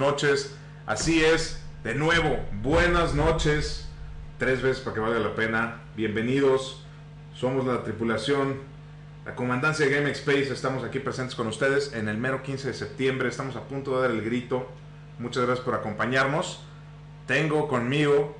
noches. Así es, de nuevo, buenas noches. Tres veces para que valga la pena. Bienvenidos. Somos la tripulación, la comandancia de Game Space. Estamos aquí presentes con ustedes en el mero 15 de septiembre. Estamos a punto de dar el grito. Muchas gracias por acompañarnos. Tengo conmigo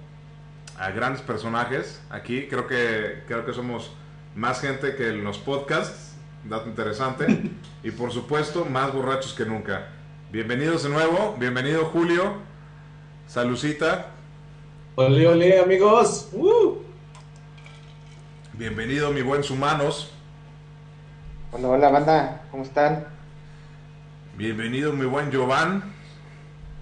a grandes personajes aquí. Creo que, creo que somos más gente que en los podcasts. Dato interesante. y por supuesto, más borrachos que nunca. Bienvenidos de nuevo. Bienvenido Julio. Salucita. Ole, ole, amigos. Uh. Bienvenido mi buen Sumanos. Hola, hola, banda. ¿Cómo están? Bienvenido mi buen Jovan.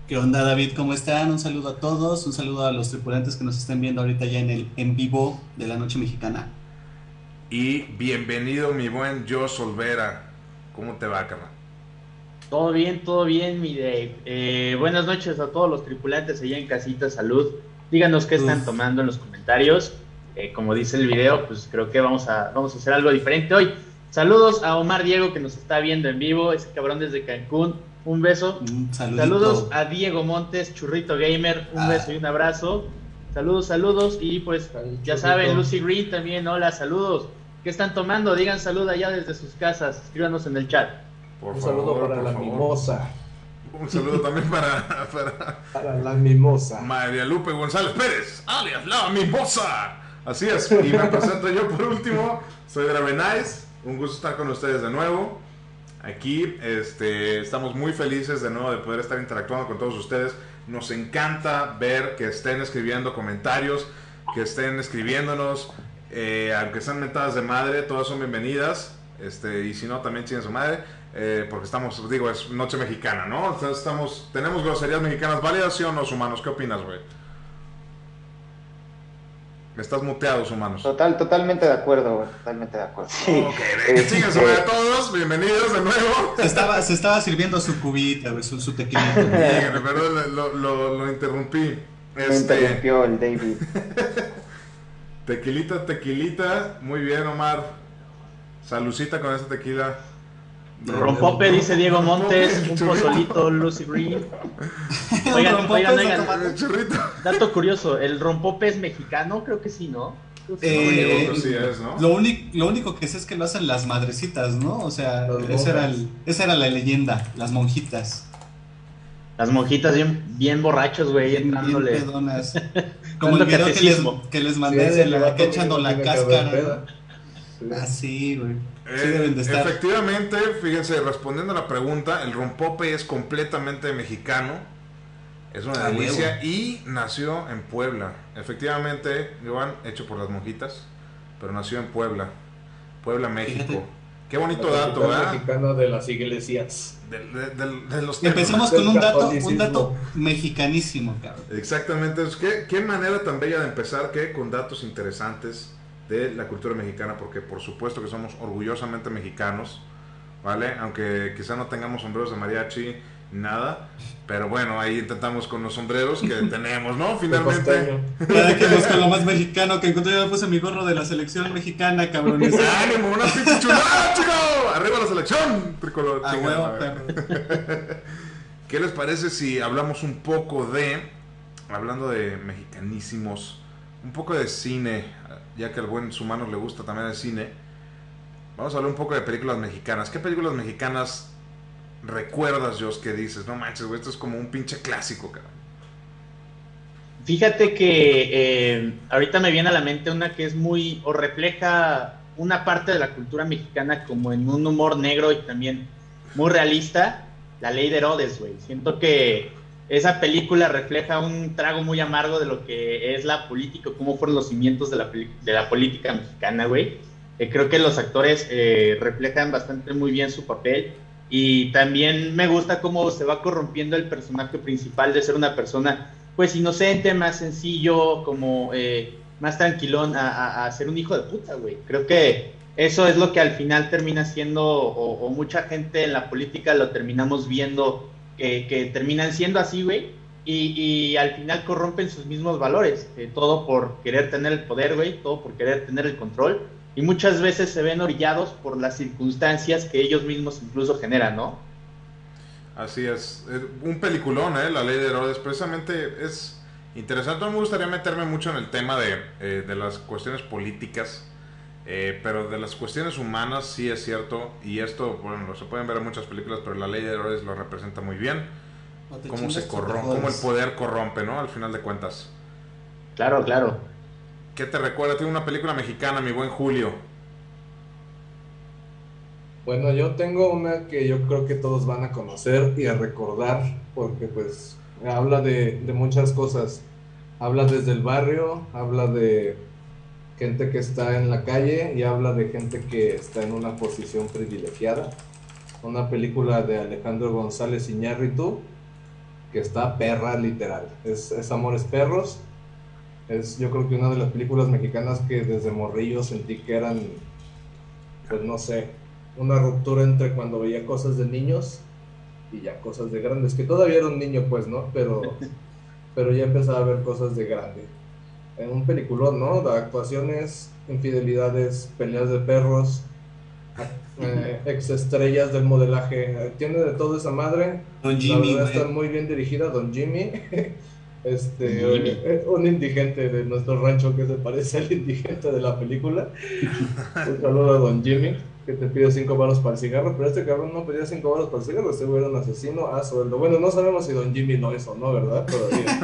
¿Qué onda David? ¿Cómo están? Un saludo a todos, un saludo a los tripulantes que nos estén viendo ahorita ya en el en vivo de la noche mexicana. Y bienvenido mi buen Josh Olvera. ¿Cómo te va, carnal? Todo bien, todo bien, mi Dave. Eh, buenas noches a todos los tripulantes allá en casita, salud. Díganos qué están Uf. tomando en los comentarios. Eh, como dice el video, pues creo que vamos a, vamos a hacer algo diferente hoy. Saludos a Omar Diego que nos está viendo en vivo, ese cabrón desde Cancún. Un beso. Un. Saludos a Diego Montes, Churrito Gamer, un Ah. beso y un abrazo. Saludos, saludos. Y pues ya saben, Lucy Green también, hola, saludos. ¿Qué están tomando? Digan salud allá desde sus casas. Escríbanos en el chat. Por Un saludo favor, para por la favor. mimosa. Un saludo también para, para Para la mimosa. María Lupe González Pérez, alias La Mimosa. Así es, y me presento yo por último. Soy Dravenais, un gusto estar con ustedes de nuevo. Aquí este, estamos muy felices de nuevo de poder estar interactuando con todos ustedes. Nos encanta ver que estén escribiendo comentarios, que estén escribiéndonos, eh, aunque sean mentadas de madre, todas son bienvenidas. Este, y si no, también tienen su madre, eh, porque estamos, digo, es noche mexicana, ¿no? Entonces estamos, tenemos groserías mexicanas válidas, ¿sí o no, humanos? ¿Qué opinas, güey? Estás muteados, humanos. Total, totalmente de acuerdo, güey, totalmente de acuerdo. Ok, venga, chingan su madre a todos, bienvenidos de nuevo. Se estaba, se estaba sirviendo su cubita, güey, su. Díganme, perdón, lo, lo, lo interrumpí. Me Este, interrumpió el David. tequilita, tequilita, muy bien, Omar. Salucita con esta tequila. Rompope, dice Diego Montes, un pozolito Lucy Green. Oigan, Rompope oigan, oigan, dato curioso, ¿el rompope es mexicano? Creo que sí, ¿no? Eh, Creo que sí es, ¿no? Lo, único, lo único que sé es que lo hacen las madrecitas, ¿no? O sea, esa era, monjas. el- esa era la leyenda, las monjitas. Las monjitas bien, bien borrachos, güey, Bien, bien entrándole. pedonas. Como el video que les, que les mandé sí, de el la vato que echando no la cáscara. Así, güey. Sí Eh, deben de estar. Efectivamente, fíjense, respondiendo a la pregunta, el rompope es completamente mexicano. Es una Ah, delicia y nació en Puebla. Efectivamente, Joan, hecho por las monjitas, pero nació en Puebla. Puebla, México. Fíjate. Qué bonito dato, ¿verdad? mexicana de las iglesias. De, de- de- de los Empezamos con un dato, un dato mexicanísimo, cabrón. Exactamente, que qué manera tan bella de empezar que con datos interesantes de la cultura mexicana, porque por supuesto que somos orgullosamente mexicanos, ¿vale? Aunque quizá no tengamos sombreros de mariachi, nada, pero bueno, ahí intentamos con los sombreros que tenemos, ¿no? Finalmente. Cada quien busca lo más mexicano que encontré. Yo me puse mi gorro de la selección mexicana, cabrones. ¡Ánimo! ¡Una pinche chulada, chico! ¡Arriba la selección! Tricolor, A huevo, perro. ¿Qué les parece si hablamos un poco de, hablando de mexicanísimos, un poco de cine, ya que al buen Sumano le gusta también el cine? Vamos a hablar un poco de películas mexicanas. ¿Qué películas mexicanas recuerdas, Jos, que dices? No manches, güey, esto es como un pinche clásico, cabrón. Fíjate que eh, ahorita me viene a la mente una que es muy, o refleja una parte de la cultura mexicana como en un humor negro y también muy realista, La Ley de Herodes, güey. Siento que esa película refleja un trago muy amargo de lo que es la política, cómo fueron los cimientos de la, de la política mexicana, güey. Eh, creo que los actores eh, reflejan bastante muy bien su papel y también me gusta cómo se va corrompiendo el personaje principal de ser una persona pues inocente, más sencillo, como eh, más tranquilón a, a- a ser un hijo de puta, güey. Creo que eso es lo que al final termina siendo, o, o mucha gente en la política lo terminamos viendo, que, terminan siendo así, güey, y, al final corrompen sus mismos valores, eh, todo por querer tener el poder, güey, todo por querer tener el control, y muchas veces se ven orillados por las circunstancias que ellos mismos incluso generan, ¿no? Así es. Un peliculón, ¿eh? La ley de Herodes. Precisamente es interesante. No me gustaría meterme mucho en el tema de, eh, de las cuestiones políticas. Eh, pero de las cuestiones humanas sí es cierto. Y esto, bueno, se pueden ver en muchas películas, pero la ley de Herodes lo representa muy bien. No Cómo se corrompe, cómo el poder corrompe, ¿no? Al final de cuentas. Claro, claro. ¿Qué te recuerda? Tiene una película mexicana, mi buen Julio. Bueno, yo tengo una que yo creo que todos van a conocer y a recordar, porque pues habla de, de muchas cosas. Habla desde el barrio, habla de gente que está en la calle y habla de gente que está en una posición privilegiada. Una película de Alejandro González Iñárritu que está perra literal. Es, es Amores Perros. Es yo creo que una de las películas mexicanas que desde morrillo sentí que eran, pues no sé, una ruptura entre cuando veía cosas de niños y ya cosas de grandes, que todavía era un niño pues, ¿no? Pero, pero ya empezaba a ver cosas de grande. En un peliculón, ¿no? De actuaciones, infidelidades, peleas de perros, eh, ex estrellas del modelaje, tiene de todo esa madre. Don Jimmy, la verdad está muy bien dirigida, Don Jimmy. Este, eh, un indigente de nuestro rancho que se parece al indigente de la película. Un saludo a Don Jimmy, que te pide 5 baros para el cigarro, pero este cabrón no pedía 5 baros para el cigarro, este güey era un asesino a sueldo. Bueno, no sabemos si Don Jimmy lo hizo, ¿no? ¿Verdad? Todavía.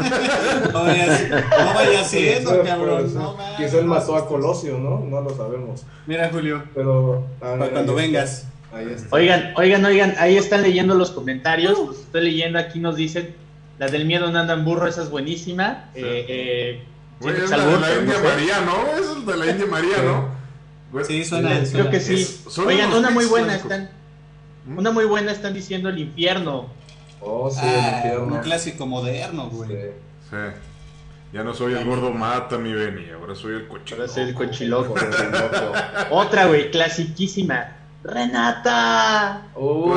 No vayas, no vayas haciendo, Puede cabrón. ser. No, mames. Quizá él mató a Colosio, ¿no? No lo sabemos. Mira, Julio, Pero. ah, para mira, cuando ahí vengas. Ahí está. Oigan, oigan, oigan, ahí están leyendo los comentarios. Los estoy leyendo, aquí nos dicen. La del miedo no andan burro, esa es buenísima. Sí. Eh, eh, Güey, es la de la India no sé. María, ¿no? Es el de la India María, ¿no? Güey, Sí, suena. Creo suena. que sí. Es- Oigan, una muy buena clásicos. están. ¿Mm? Una muy buena están diciendo el infierno. Oh, sí, Ah, el infierno. un clásico moderno, güey. Sí. Sí. Ya no soy el gordo mata mi Beni, ahora soy el cochino. Ahora soy el cochiloco. Otra, güey, clasiquísima. Renata. Uy,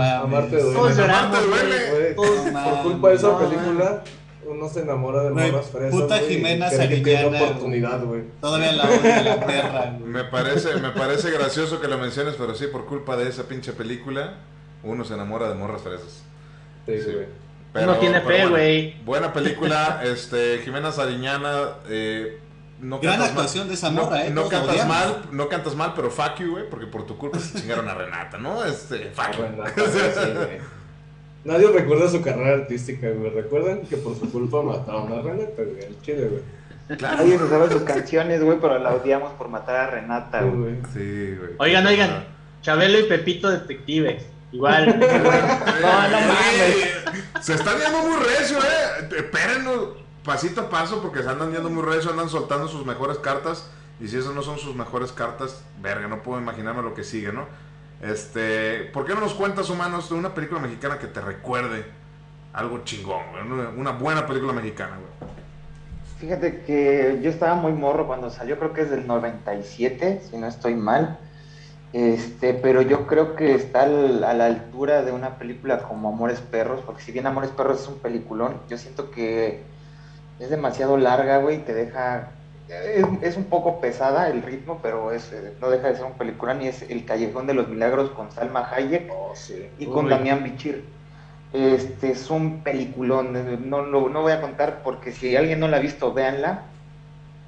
amarte duele. Todos lloramos, Amarte duele. güey. Güey, Todos- No Por culpa de esa No, película, uno se enamora de morras fresas. puta güey, y Jimena Sariñana, oportunidad, güey. Todavía la odia la perra, güey. Me parece, me parece gracioso que lo menciones, pero sí, por culpa de esa pinche película, uno se enamora de morras fresas. Sí, Sí. güey. Pero- Uno tiene pero fe, bueno, güey. Buena película, este, Jimena Sariñana, eh, no Gran cantas actuación mal, de esa no, morra, eh. no todos la cantas odiamos. mal, no cantas mal, pero fuck you, güey, porque por tu culpa se chingaron a Renata, ¿no? Este, fuck you. Renata, sí, güey. Nadie recuerda su carrera artística, güey. Recuerdan que por su culpa mataron a Renata, güey. El chile, güey. Claro. Nadie se sabe sus canciones, güey, pero la odiamos por matar a Renata, Sí, güey. Sí, güey. Oigan, oigan. Chabelo y Pepito Detectives. Igual. No, no mames. Se están yendo muy recio, eh. Espérenos pasito a paso porque se andan yendo muy recio, andan soltando sus mejores cartas. Y si esas no son sus mejores cartas, verga, no puedo imaginarme lo que sigue, ¿no? Este, ¿por qué no nos cuentas, humanos, de una película mexicana que te recuerde algo chingón, una buena película mexicana, güey. Fíjate que yo estaba muy morro cuando salió, creo que es del 97, si no estoy mal. Este, pero yo creo que está al- a la altura de una película como Amores Perros, porque si bien Amores Perros es un peliculón, yo siento que es demasiado larga, güey, te deja... Es, es un poco pesada el ritmo, pero es, eh, no deja de ser un peliculón y es El Callejón de los Milagros con Salma Hayek Oh, sí. y con Uy. Damián Bichir. Este es un peliculón, eh, no lo no voy a contar porque si alguien no la ha visto, véanla.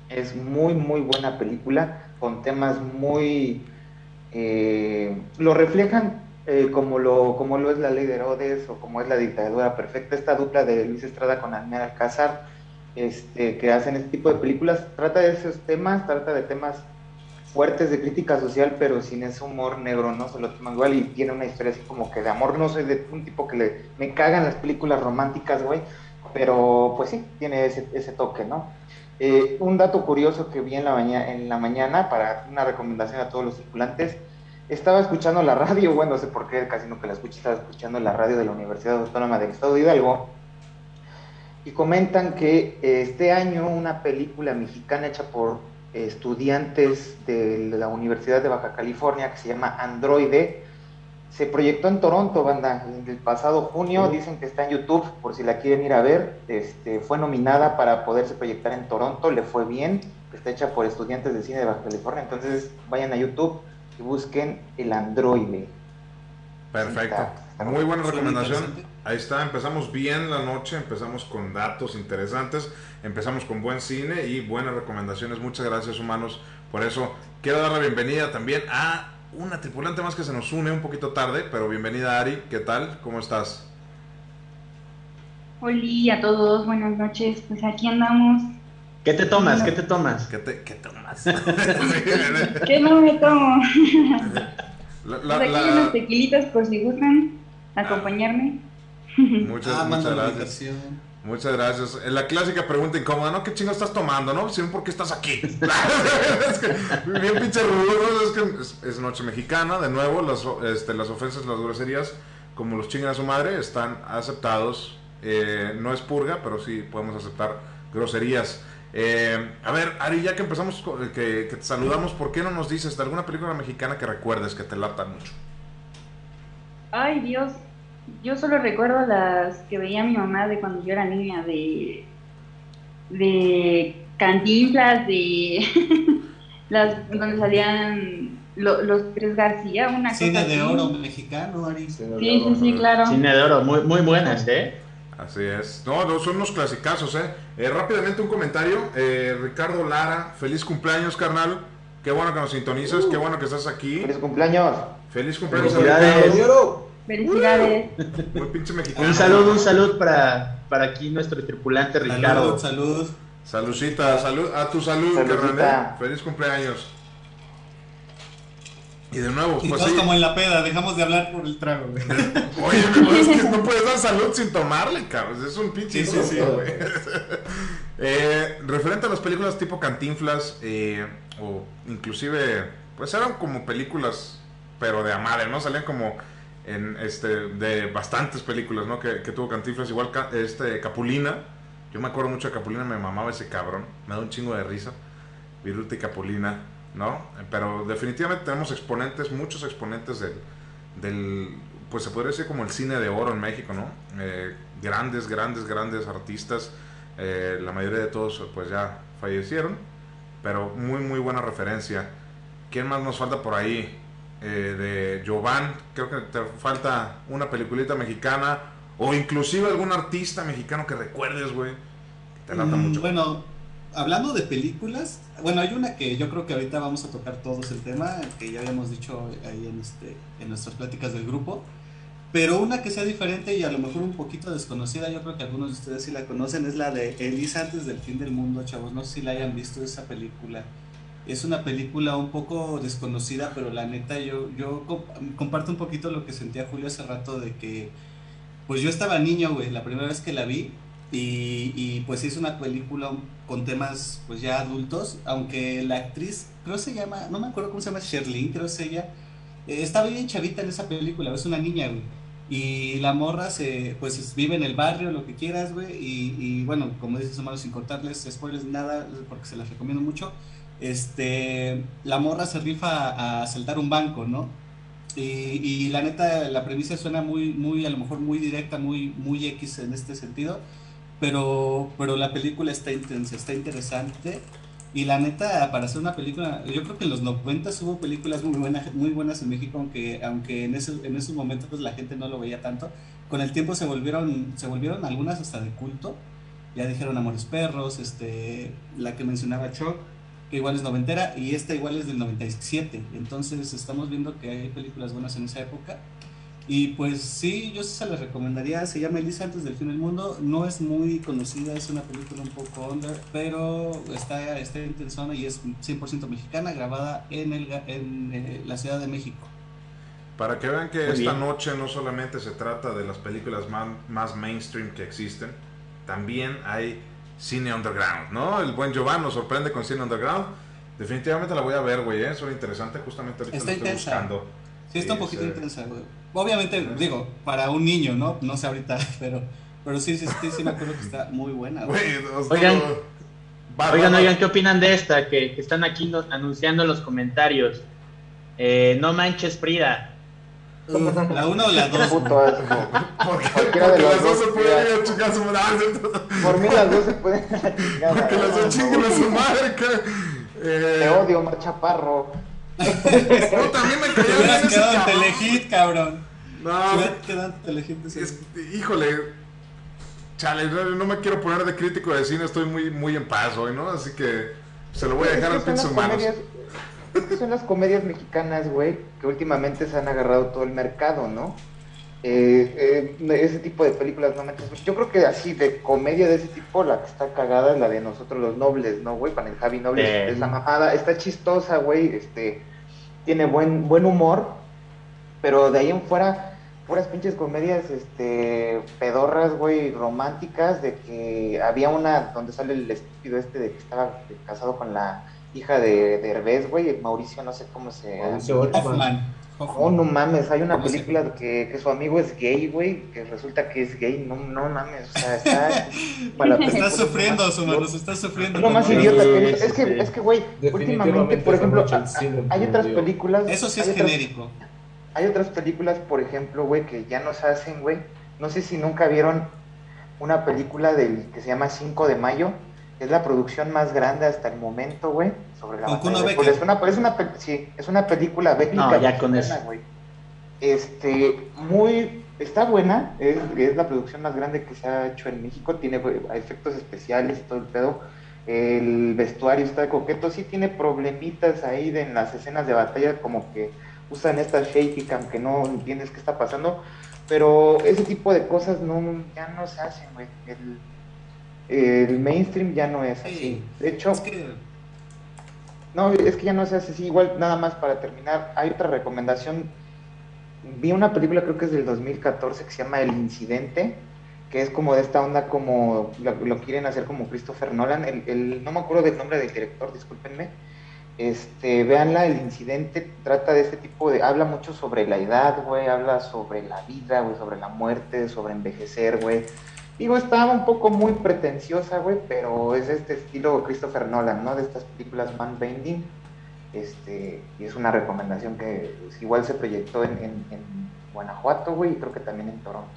Es muy, muy buena película, con temas muy... eh, lo reflejan eh, como, lo, como lo es la ley de Herodes o como es la dictadura perfecta. Esta dupla de Luis Estrada con Almer Alcázar, este, que hacen este tipo de películas, trata de esos temas, trata de temas fuertes de crítica social, pero sin ese humor negro, ¿no? Se lo toman igual y tiene una historia así como que de amor. No soy de un tipo que le, me cagan las películas románticas, güey, pero pues sí, tiene ese, ese toque, ¿no? Eh, un dato curioso que vi en la, mañana, en la mañana para una recomendación a todos los circulantes, estaba escuchando la radio, bueno, no sé por qué, casi nunca la escuché, estaba escuchando la radio de la Universidad Autónoma del Estado de Hidalgo, y comentan que eh, este año una película mexicana hecha por estudiantes de la Universidad de Baja California que se llama Androide se proyectó en Toronto, banda, el pasado junio, Sí. dicen que está en YouTube, por si la quieren ir a ver, este, fue nominada para poderse proyectar en Toronto, le fue bien, está hecha por estudiantes de cine de Baja California, entonces vayan a YouTube y busquen el androide. Perfecto. Está, Muy buena recomendación. Ahí está, empezamos bien la noche, empezamos con datos interesantes, empezamos con buen cine y buenas recomendaciones. Muchas gracias, humanos. Por eso quiero dar la bienvenida también a una tripulante más que se nos une un poquito tarde, pero bienvenida Ari, ¿qué tal? ¿Cómo estás? Hola a todos, buenas noches. Pues aquí andamos. ¿Qué te tomas? ¿Qué te tomas? ¿Qué, te, qué tomas? ¿Qué no me tomo? La- Pues aquí la- hay unos tequilitas por si gustan acompañarme. muchas, Ah, muchas gracias. Muchas gracias. Eh, La clásica pregunta incómoda, ¿no? ¿Qué chingo estás tomando, no? Si no, ¿por qué estás aquí? es que, bien pinche rudo, es que es, es noche mexicana, de nuevo, las, o- este, las ofensas, las groserías, como los chingan a su madre, están aceptados. Eh, no es purga, pero sí podemos aceptar groserías. Eh, a ver, Ari, ya que empezamos, co- que, que te saludamos, ¿por qué no nos dices de alguna película mexicana que recuerdes que te lata mucho? Ay, Dios. Yo solo recuerdo las que veía mi mamá de cuando yo era niña, de. de cantinflas, de. las donde salían lo- los tres García, una Cine cosa de así. oro mexicano, Ari. Sí, Sí, sí, sí, claro. Cine de oro, muy, muy buenas, ¿eh? Así es. No, no, son unos clasicazos, ¿eh? Eh, rápidamente un comentario. Eh, Ricardo Lara, feliz cumpleaños, carnal. Qué bueno que nos sintonizas, qué bueno que estás aquí. Feliz cumpleaños. Feliz cumpleaños a Felicidades. Felicidades. Muy pinche mexicano. Un saludo, un saludo para, para aquí nuestro tripulante Ricardo. Salud, salud. Saludcita, salud, a tu salud, carnal. ¿eh? Feliz cumpleaños. Y de nuevo, Y pues todos sí. como en la peda, dejamos de hablar por el trago, güey. Oye, pero es que no puedes dar salud sin tomarle, cabrón. Es un pinche Sí, sí, güey. Eh, referente a las películas tipo Cantinflas, eh, o inclusive, pues eran como películas, pero de a madre, ¿no? Salían como en este de bastantes películas, ¿no? Que, tuvo Cantinflas, igual este Capulina. Yo me acuerdo mucho de Capulina, me mamaba ese cabrón, me da un chingo de risa. Viruta y Capulina, ¿no? Pero definitivamente tenemos exponentes, muchos exponentes del, del, pues se podría decir como el cine de oro en México, ¿no? Eh, grandes, grandes, grandes artistas, eh, la mayoría de todos pues ya fallecieron, pero muy, muy buena referencia. ¿Quién más nos falta por ahí? Eh, de Jovan, creo que te falta una peliculita mexicana, o inclusive algún artista mexicano que recuerdes, güey, te lata Mm, mucho. Bueno, hablando de películas, bueno, hay una que yo creo que ahorita vamos a tocar todos el tema, que ya habíamos dicho ahí en, este, en nuestras pláticas del grupo, pero una que sea diferente y a lo mejor un poquito desconocida, yo creo que algunos de ustedes sí la conocen, es la de Elisa antes del fin del mundo, chavos, no sé si la hayan visto esa película. Es una película un poco desconocida, pero la neta yo, yo comp- comparto un poquito lo que sentía Julio hace rato de que, pues yo estaba niño, güey, la primera vez que la vi, y, y, pues es una película con temas pues ya adultos, aunque la actriz, creo se llama, no me acuerdo cómo se llama, Sherlyn, creo es ella, eh, estaba bien chavita en esa película, es una niña, güey. Y la morra se, pues es- vive en el barrio, lo que quieras, güey. Y, y bueno, como dices, hermano, sin cortarles spoilers nada, porque se las recomiendo mucho. Este, la morra se rifa a, a asaltar un banco, ¿no? Y, y la neta, la premisa suena muy, muy, a lo mejor muy directa, muy, muy X en este sentido pero, pero la película está intensa, está interesante. Y la neta, para hacer una película, yo creo que en los 90 hubo películas muy buenas, muy buenas en México, aunque, aunque en, ese, en esos momentos pues, la gente no lo veía tanto. Con el tiempo se volvieron, se volvieron algunas hasta de culto. Ya dijeron Amores Perros, este, la que mencionaba Choc, que igual es noventera, y esta igual es del 97. Entonces estamos viendo que hay películas buenas en esa época. Y pues sí, yo sí se la recomendaría. Se llama Elisa antes del fin del mundo. No es muy conocida, es una película un poco under, pero está, está intensona y es 100% mexicana, grabada en, el, ga- en eh, la Ciudad de México. Para que vean que Muy esta bien. noche no solamente se trata de las películas más, más mainstream que existen, también hay cine underground, ¿no? El buen Giovanni nos sorprende con cine underground. Definitivamente la voy a ver, güey, ¿eh? suena interesante. Justamente ahorita Está la estoy intensa. buscando. Sí, está un poquito intensa, güey. Obviamente, digo, para un niño, ¿no? No sé ahorita, pero, pero sí, sí, sí, sí me acuerdo que está muy buena, güey. Oigan. Va, Oigan, va, va. oigan, ¿qué opinan de esta? Que, que están aquí no- anunciando en los comentarios. Eh, no manches, Frida. La 1 o la 2. Puto asco. Porque, Cualquiera de porque las dos se pueden ir a chingar su madre. Por mí las dos se pueden ir a la chingada. Porque las dos chingan a su madre. Te eh, odio, Omar Chaparro. No, también me Te cayó bien quedado en cabrón. Telehit, cabrón. No, híjole. Chale, no, no me quiero poner de crítico de cine, estoy muy, muy en paz hoy, ¿no? Así que se lo voy a dejar a pinches humanos. comedias- son las comedias mexicanas, güey, que últimamente se han agarrado todo el mercado, ¿no? Eh, eh, ese tipo de películas no me Yo creo que así, de comedia de ese tipo, la que está cagada es la de nosotros los nobles, ¿no, güey? Con el Javi Noble. Eh. Es la mamada, está chistosa, güey, este, tiene buen, buen humor, pero de ahí en fuera, puras pinches comedias, este, pedorras, güey, románticas, de que había una donde sale el estúpido este de que estaba casado con la hija de, de Herbés, güey, Mauricio, no sé cómo se Mauricio. Hoffman. Oh, no mames, hay una ¿Cómo se película que, que su amigo es gay, güey, que resulta que es gay, no, no mames, o sea, está... para la Estás sufriendo, nomás- Sumanos, estás sufriendo. es lo más idiota que. Es que, es que, güey, últimamente, por ejemplo, hay otras películas... Eso sí es hay otras- genérico. hay otras películas, por ejemplo, güey, que ya nos hacen, güey. No sé si nunca vieron una película del que se llama 5 de mayo. Es la producción más grande hasta el momento, güey. Sobre la batalla de. Es una, es una, sí, es una película bélica. No, ya con eso. güey. Este, muy, está buena. Es, es la producción más grande que se ha hecho en México. Tiene güey, efectos especiales y todo el pedo. El vestuario está coqueto. Sí tiene problemitas ahí de, en las escenas de batalla, como que usan esta shaky cam que no entiendes qué está pasando, pero ese tipo de cosas no ya no se hacen, güey. El, el mainstream ya no es así. Sí. De hecho, Es que no, es que ya no se hace así. Igual, nada más para terminar, hay otra recomendación. Vi una película, creo que es del 2014, que se llama El Incidente, que es como de esta onda, como lo, lo quieren hacer como Christopher Nolan. El, el- no me acuerdo del nombre del director, discúlpenme. Este, véanla, El Incidente trata de este tipo de. Habla mucho sobre la edad, güey, habla sobre la vida, güey, sobre la muerte, sobre envejecer, güey. Digo, está un poco muy pretenciosa, güey, pero es de este estilo Christopher Nolan, ¿no? De estas películas man bending. Este, y es una recomendación que pues, igual se proyectó en, en- en Guanajuato, güey, y creo que también en Toronto.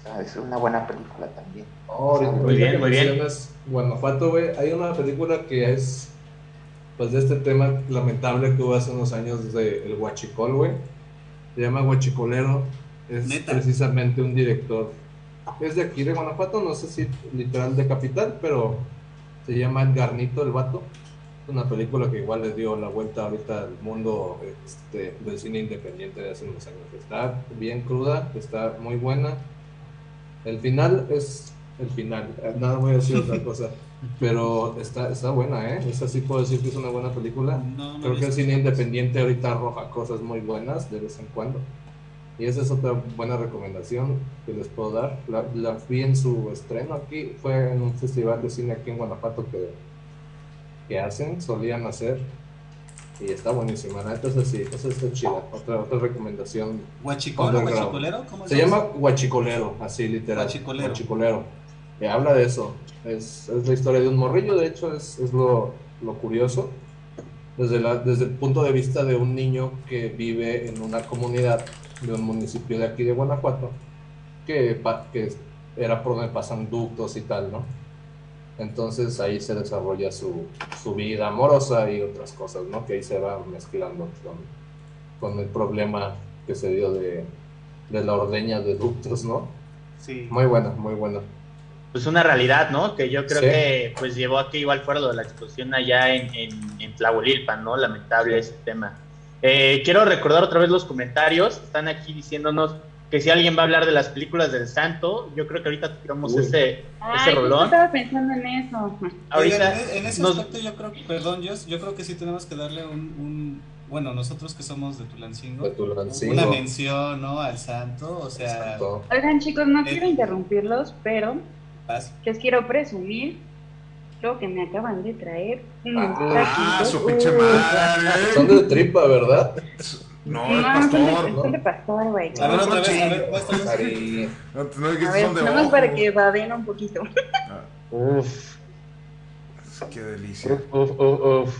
O sea, es una buena película también. Oh, Muy bien, bien. Guanajuato, güey. Hay una película que es, pues, de este tema lamentable que hubo hace unos años de El Huachicol, güey. Se llama Huachicolero. Es Neta. precisamente un director. Es de aquí, de Guanajuato, no sé si literal de capital, pero se llama El Garnito, el vato. Es una película que igual le dio la vuelta ahorita al mundo este, del cine independiente de hace unos años. Está bien cruda, está muy buena. El final es el final, eh, nada voy a decir otra cosa, pero está, está buena, ¿eh? Esa sí puedo decir que es una buena película. no, no Creo que el cine independiente ahorita arroja cosas muy buenas de vez en cuando. Y esa es otra buena recomendación que les puedo dar. La, la vi en su estreno aquí, fue en un festival de cine aquí en Guanajuato que, que hacen, solían hacer. Y está buenísima, la neta es así, esa está chida. Otra, otra recomendación ¿Huachicol o Underground. huachicolero? ¿Cómo se llama Huachicolero, así literal. Huachicolero. Huachicolero. Que habla de eso. Es, es la historia de un morrillo, de hecho, es, es lo, lo curioso. Desde, la, desde el punto de vista de un niño que vive en una comunidad de un municipio de aquí de Guanajuato, que, que era por donde pasan ductos y tal, ¿no? Entonces ahí se desarrolla su, su vida amorosa y otras cosas, ¿no? Que ahí se va mezclando con, con el problema que se dio de, de la ordeña de ductos, ¿no? Sí. Muy buena, muy buena. Pues una realidad, ¿no? Que yo creo Sí. que pues llevó a que igual fuera lo de la explosión allá en, en, en Tlahuelilpan, ¿no? Lamentable ese tema. Eh, quiero recordar otra vez los comentarios. Están aquí diciéndonos que si alguien va a hablar de las películas del santo, yo creo que ahorita tiramos Uy. ese, Ay, ese justo rolón. estaba pensando en eso. Ahorita Oigan, en ese nos- aspecto yo creo, perdón, yo, yo creo que sí tenemos que darle un, un- bueno, nosotros que somos de Tulancingo, De Tulancingo. una mención, ¿no? Al santo, o sea, Exacto. Oigan, chicos, no quiero interrumpirlos, pero les quiero presumir lo que me acaban de traer. unos Ah, taquitos. su pinche madre. Son de tripa, ¿verdad? No, No, son de, pastor. son de pastor, güey. A ver, No, otra no vez, a ver, muéstranos. Ari. No, no A ver, nada más para que baden un poquito. Uf, Qué delicia. uf, uf, uf, uf.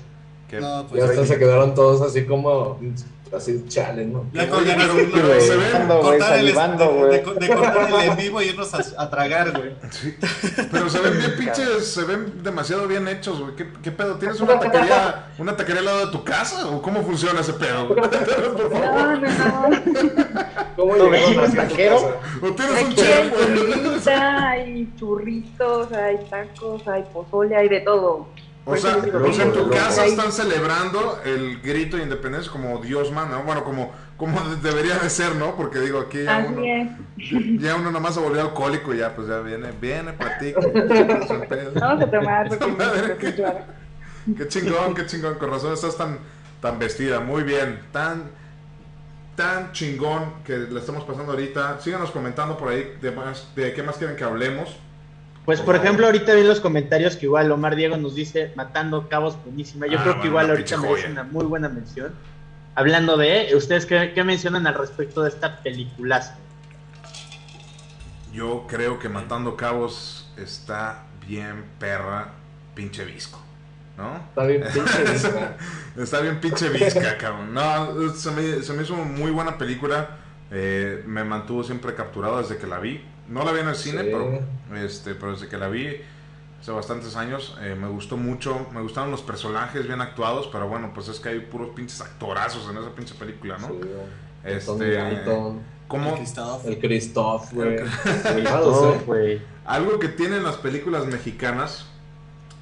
Qué- No, pues Ya hasta se quedaron todos así como Así, chale, ¿no? Ya con se güey, cortar el- de- güey. de- de cortar el en vivo y irnos a, a tragar, güey. Sí. Pero se ven bien pinches, se ven demasiado bien hechos, güey. ¿Qué, qué pedo? ¿Tienes una taquería, una taquería al lado de tu casa? ¿O cómo funciona ese pedo? güey? Por favor. No, no, no. ¿Cómo ¿Tu llegaron vecino es así a taquero? ¿O tienes un Aquí hay chef, güey? hay churritos, hay tacos, hay pozole, hay de todo. O sea, sea, en tu casa están celebrando el grito de independencia como Dios manda, ¿no? Bueno, como, como debería de ser, ¿no? Porque digo, aquí ya uno, es. ya uno nomás se volvió alcohólico y ya, pues ya viene, viene, platica. Vamos a tomar Madre, qué- chingón, qué chingón. Con razón estás tan, tan vestida. Muy bien. Tan, tan chingón que le estamos pasando ahorita. Síganos comentando por ahí de, más, de qué más quieren que hablemos. Pues por ejemplo, ahorita vi los comentarios que igual Omar Diego nos dice Matando Cabos buenísima. Yo Ah, creo bueno, que igual ahorita merece joya. una muy buena mención. Hablando de, ¿ustedes qué, qué mencionan al respecto de esta peliculaza? Yo creo que Matando Cabos está bien perra, pinche visco. ¿No? Está bien pinche vista. Está bien pinche visca, cabrón. No, se me, se me hizo muy buena película. Eh, me mantuvo siempre capturado desde que la vi. No la vi en el cine, Sí. pero, este, pero desde que la vi hace bastantes años eh, me gustó mucho. Me gustaron los personajes bien actuados, pero bueno, pues es que hay puros pinches actorazos en esa pinche película, ¿no? Sí, el Este, Como El Christoph. el Christoph, güey. El- ¿eh? algo que tienen las películas mexicanas,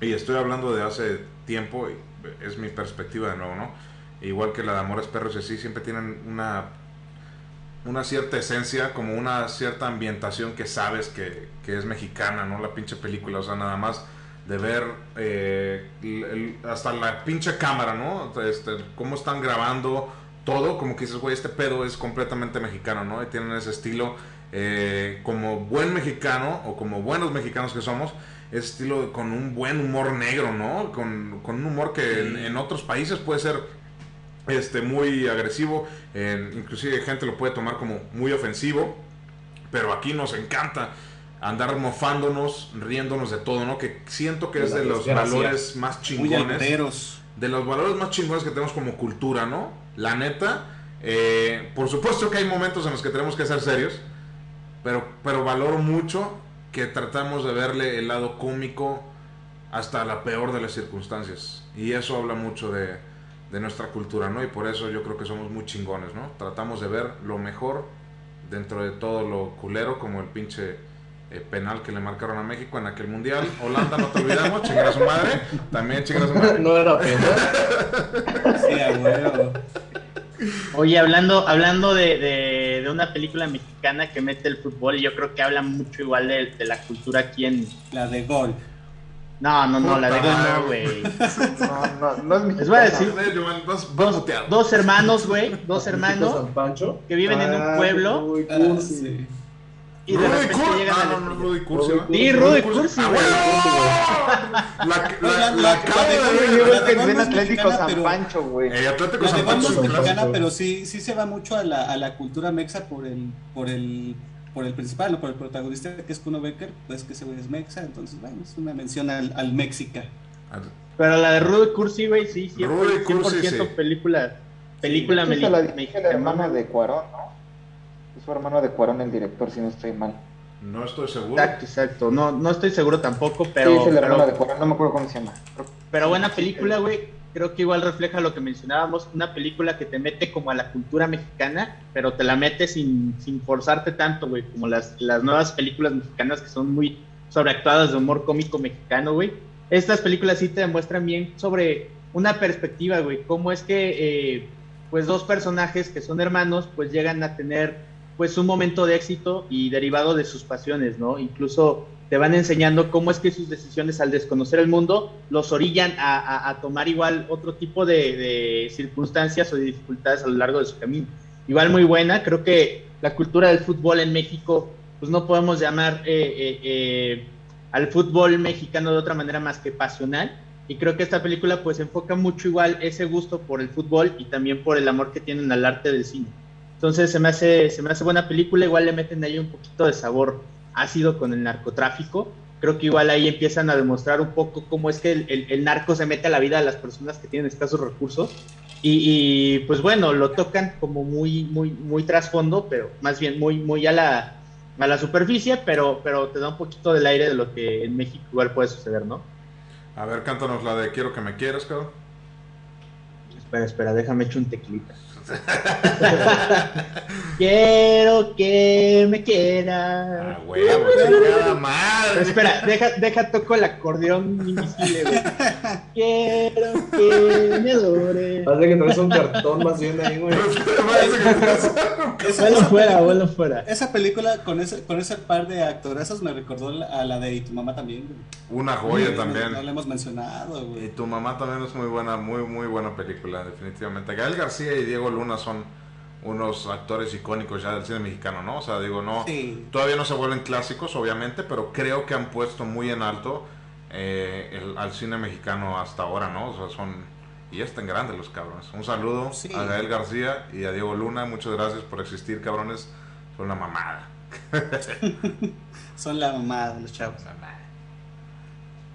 y estoy hablando de hace tiempo, y es mi perspectiva de nuevo, ¿no? Igual que la de Amores Perros y así, siempre tienen una, una cierta esencia, como una cierta ambientación que sabes que, que es mexicana, ¿no? La pinche película, o sea, nada más de ver eh, el- hasta la pinche cámara, ¿no? Este, cómo están grabando todo, como que dices, güey, este pedo es completamente mexicano, ¿no? Y tienen ese estilo, eh, como buen mexicano, o como buenos mexicanos que somos, ese estilo con un buen humor negro, ¿no? Con, con un humor que en, en otros países puede ser este muy agresivo, inclusive gente lo puede tomar como muy ofensivo, pero aquí nos encanta andar mofándonos, riéndonos de todo, ¿no? Que siento que es de los valores más chingones de los valores más chingones que tenemos como cultura, ¿no? La neta, eh, por supuesto que hay momentos en los que tenemos que ser serios, pero, pero valoro mucho que tratamos de verle el lado cómico hasta la peor de las circunstancias. Y eso habla mucho de, de nuestra cultura, ¿no? Y por eso yo creo que somos muy chingones, ¿no? Tratamos de ver lo mejor dentro de todo lo culero, como el pinche eh, penal que le marcaron a México en aquel mundial. Holanda, no te olvidamos, chingar a su madre. También chingar a su madre. No era pena. Sí, a huevo. Oye, hablando, hablando de, de- de una película mexicana que mete el fútbol, yo creo que habla mucho igual de, de la cultura aquí en... La de gol. No, no, no, la de no, güey. No, no, no es mexicano. Les voy a decir, Eh, dos, muteado. dos hermanos, güey, dos hermanos, San Pancho. que viven en un Ah, pueblo. Rudy Ah, Cursi. sí. y de Rudy repente Cur- llegan Ah, no, no. Rudy Cursi. Rudy ¿no? Sí, Rudy Cursi, ¡Ah, güey. huevo! La, la, La- la la- acabo la de no es Atlético mexicana, San pero- Pancho, güey. Eh, Atlético La San Pancho es es un mexicana, pero sí, sí se va mucho a la, a la cultura mexa por el, por el, por el principal, ¿no? por el protagonista que es Kuno Becker, pues que ese güey es mexa, entonces bueno, es una mención al, al Mexica. Pero la de Rudy Cursi, güey, sí, 100%, Rudy Cursi, 100% sí. película, película meli- la el mexicana. hermano de Cuarón, ¿no? Es su hermano de Cuarón el director, si no estoy mal. No estoy seguro. Exacto, exacto. No, no estoy seguro tampoco, sí, pero, es el hermano pero, de Cuarón, no me acuerdo cómo se llama. Pero buena película, güey. Creo que igual refleja lo que mencionábamos, una película que te mete como a la cultura mexicana, pero te la mete sin, sin forzarte tanto, güey, como las, las nuevas películas mexicanas que son muy sobreactuadas de humor cómico mexicano, güey. Estas películas sí te demuestran bien sobre una perspectiva, güey, cómo es que eh, pues dos personajes que son hermanos pues llegan a tener pues un momento de éxito y derivado de sus pasiones, ¿no? Incluso te van enseñando cómo es que sus decisiones al desconocer el mundo los orillan a, tomar igual otro tipo de, de circunstancias o de dificultades a lo largo de su camino. Igual muy buena, creo que la cultura del fútbol en México, pues no podemos llamar eh, eh, eh, al fútbol mexicano de otra manera más que pasional. Y creo que esta película pues enfoca mucho igual ese gusto por el fútbol y también por el amor que tienen al arte del cine. Entonces se me hace, se me hace buena película, igual le meten ahí un poquito de sabor ácido con el narcotráfico. Creo que igual ahí empiezan a demostrar un poco cómo es que el, el- el narco se mete a la vida de las personas que tienen escasos recursos. Y, pues bueno, lo tocan como muy, muy, muy trasfondo, pero más bien muy, muy a la, a la superficie, pero, pero te da un poquito del aire de lo que en México igual puede suceder, ¿no? A ver, cántanos la de Quiero que me quieras, cabrón. Espera, espera, déjame echar un tequilita. Quiero que me quiera. Ah, huevo, chingada madre. Espera, deja, deja toco el acordeón invisible, güey. Quiero que me adore. Parece que traes un cartón más bien ahí, güey. Vuelo fuera, vuelo fuera. Esa película con ese, con ese par de actorazos me recordó a la de Y tu mamá también, güey. Una joya también. No, la hemos mencionado, Y tu mamá también es muy buena, muy, muy buena película, definitivamente. Gael García y Diego Luna son unos actores icónicos ya del cine mexicano, ¿no? O sea, digo, no, Sí. todavía no se vuelven clásicos, obviamente, pero creo que han puesto muy en alto eh, el- al cine mexicano hasta ahora, ¿no? O sea, son... Y ya están grandes los cabrones. Un saludo Sí. a Gael García y a Diego Luna. Muchas gracias por existir, cabrones. Son una mamada. Son la mamá de los chavos.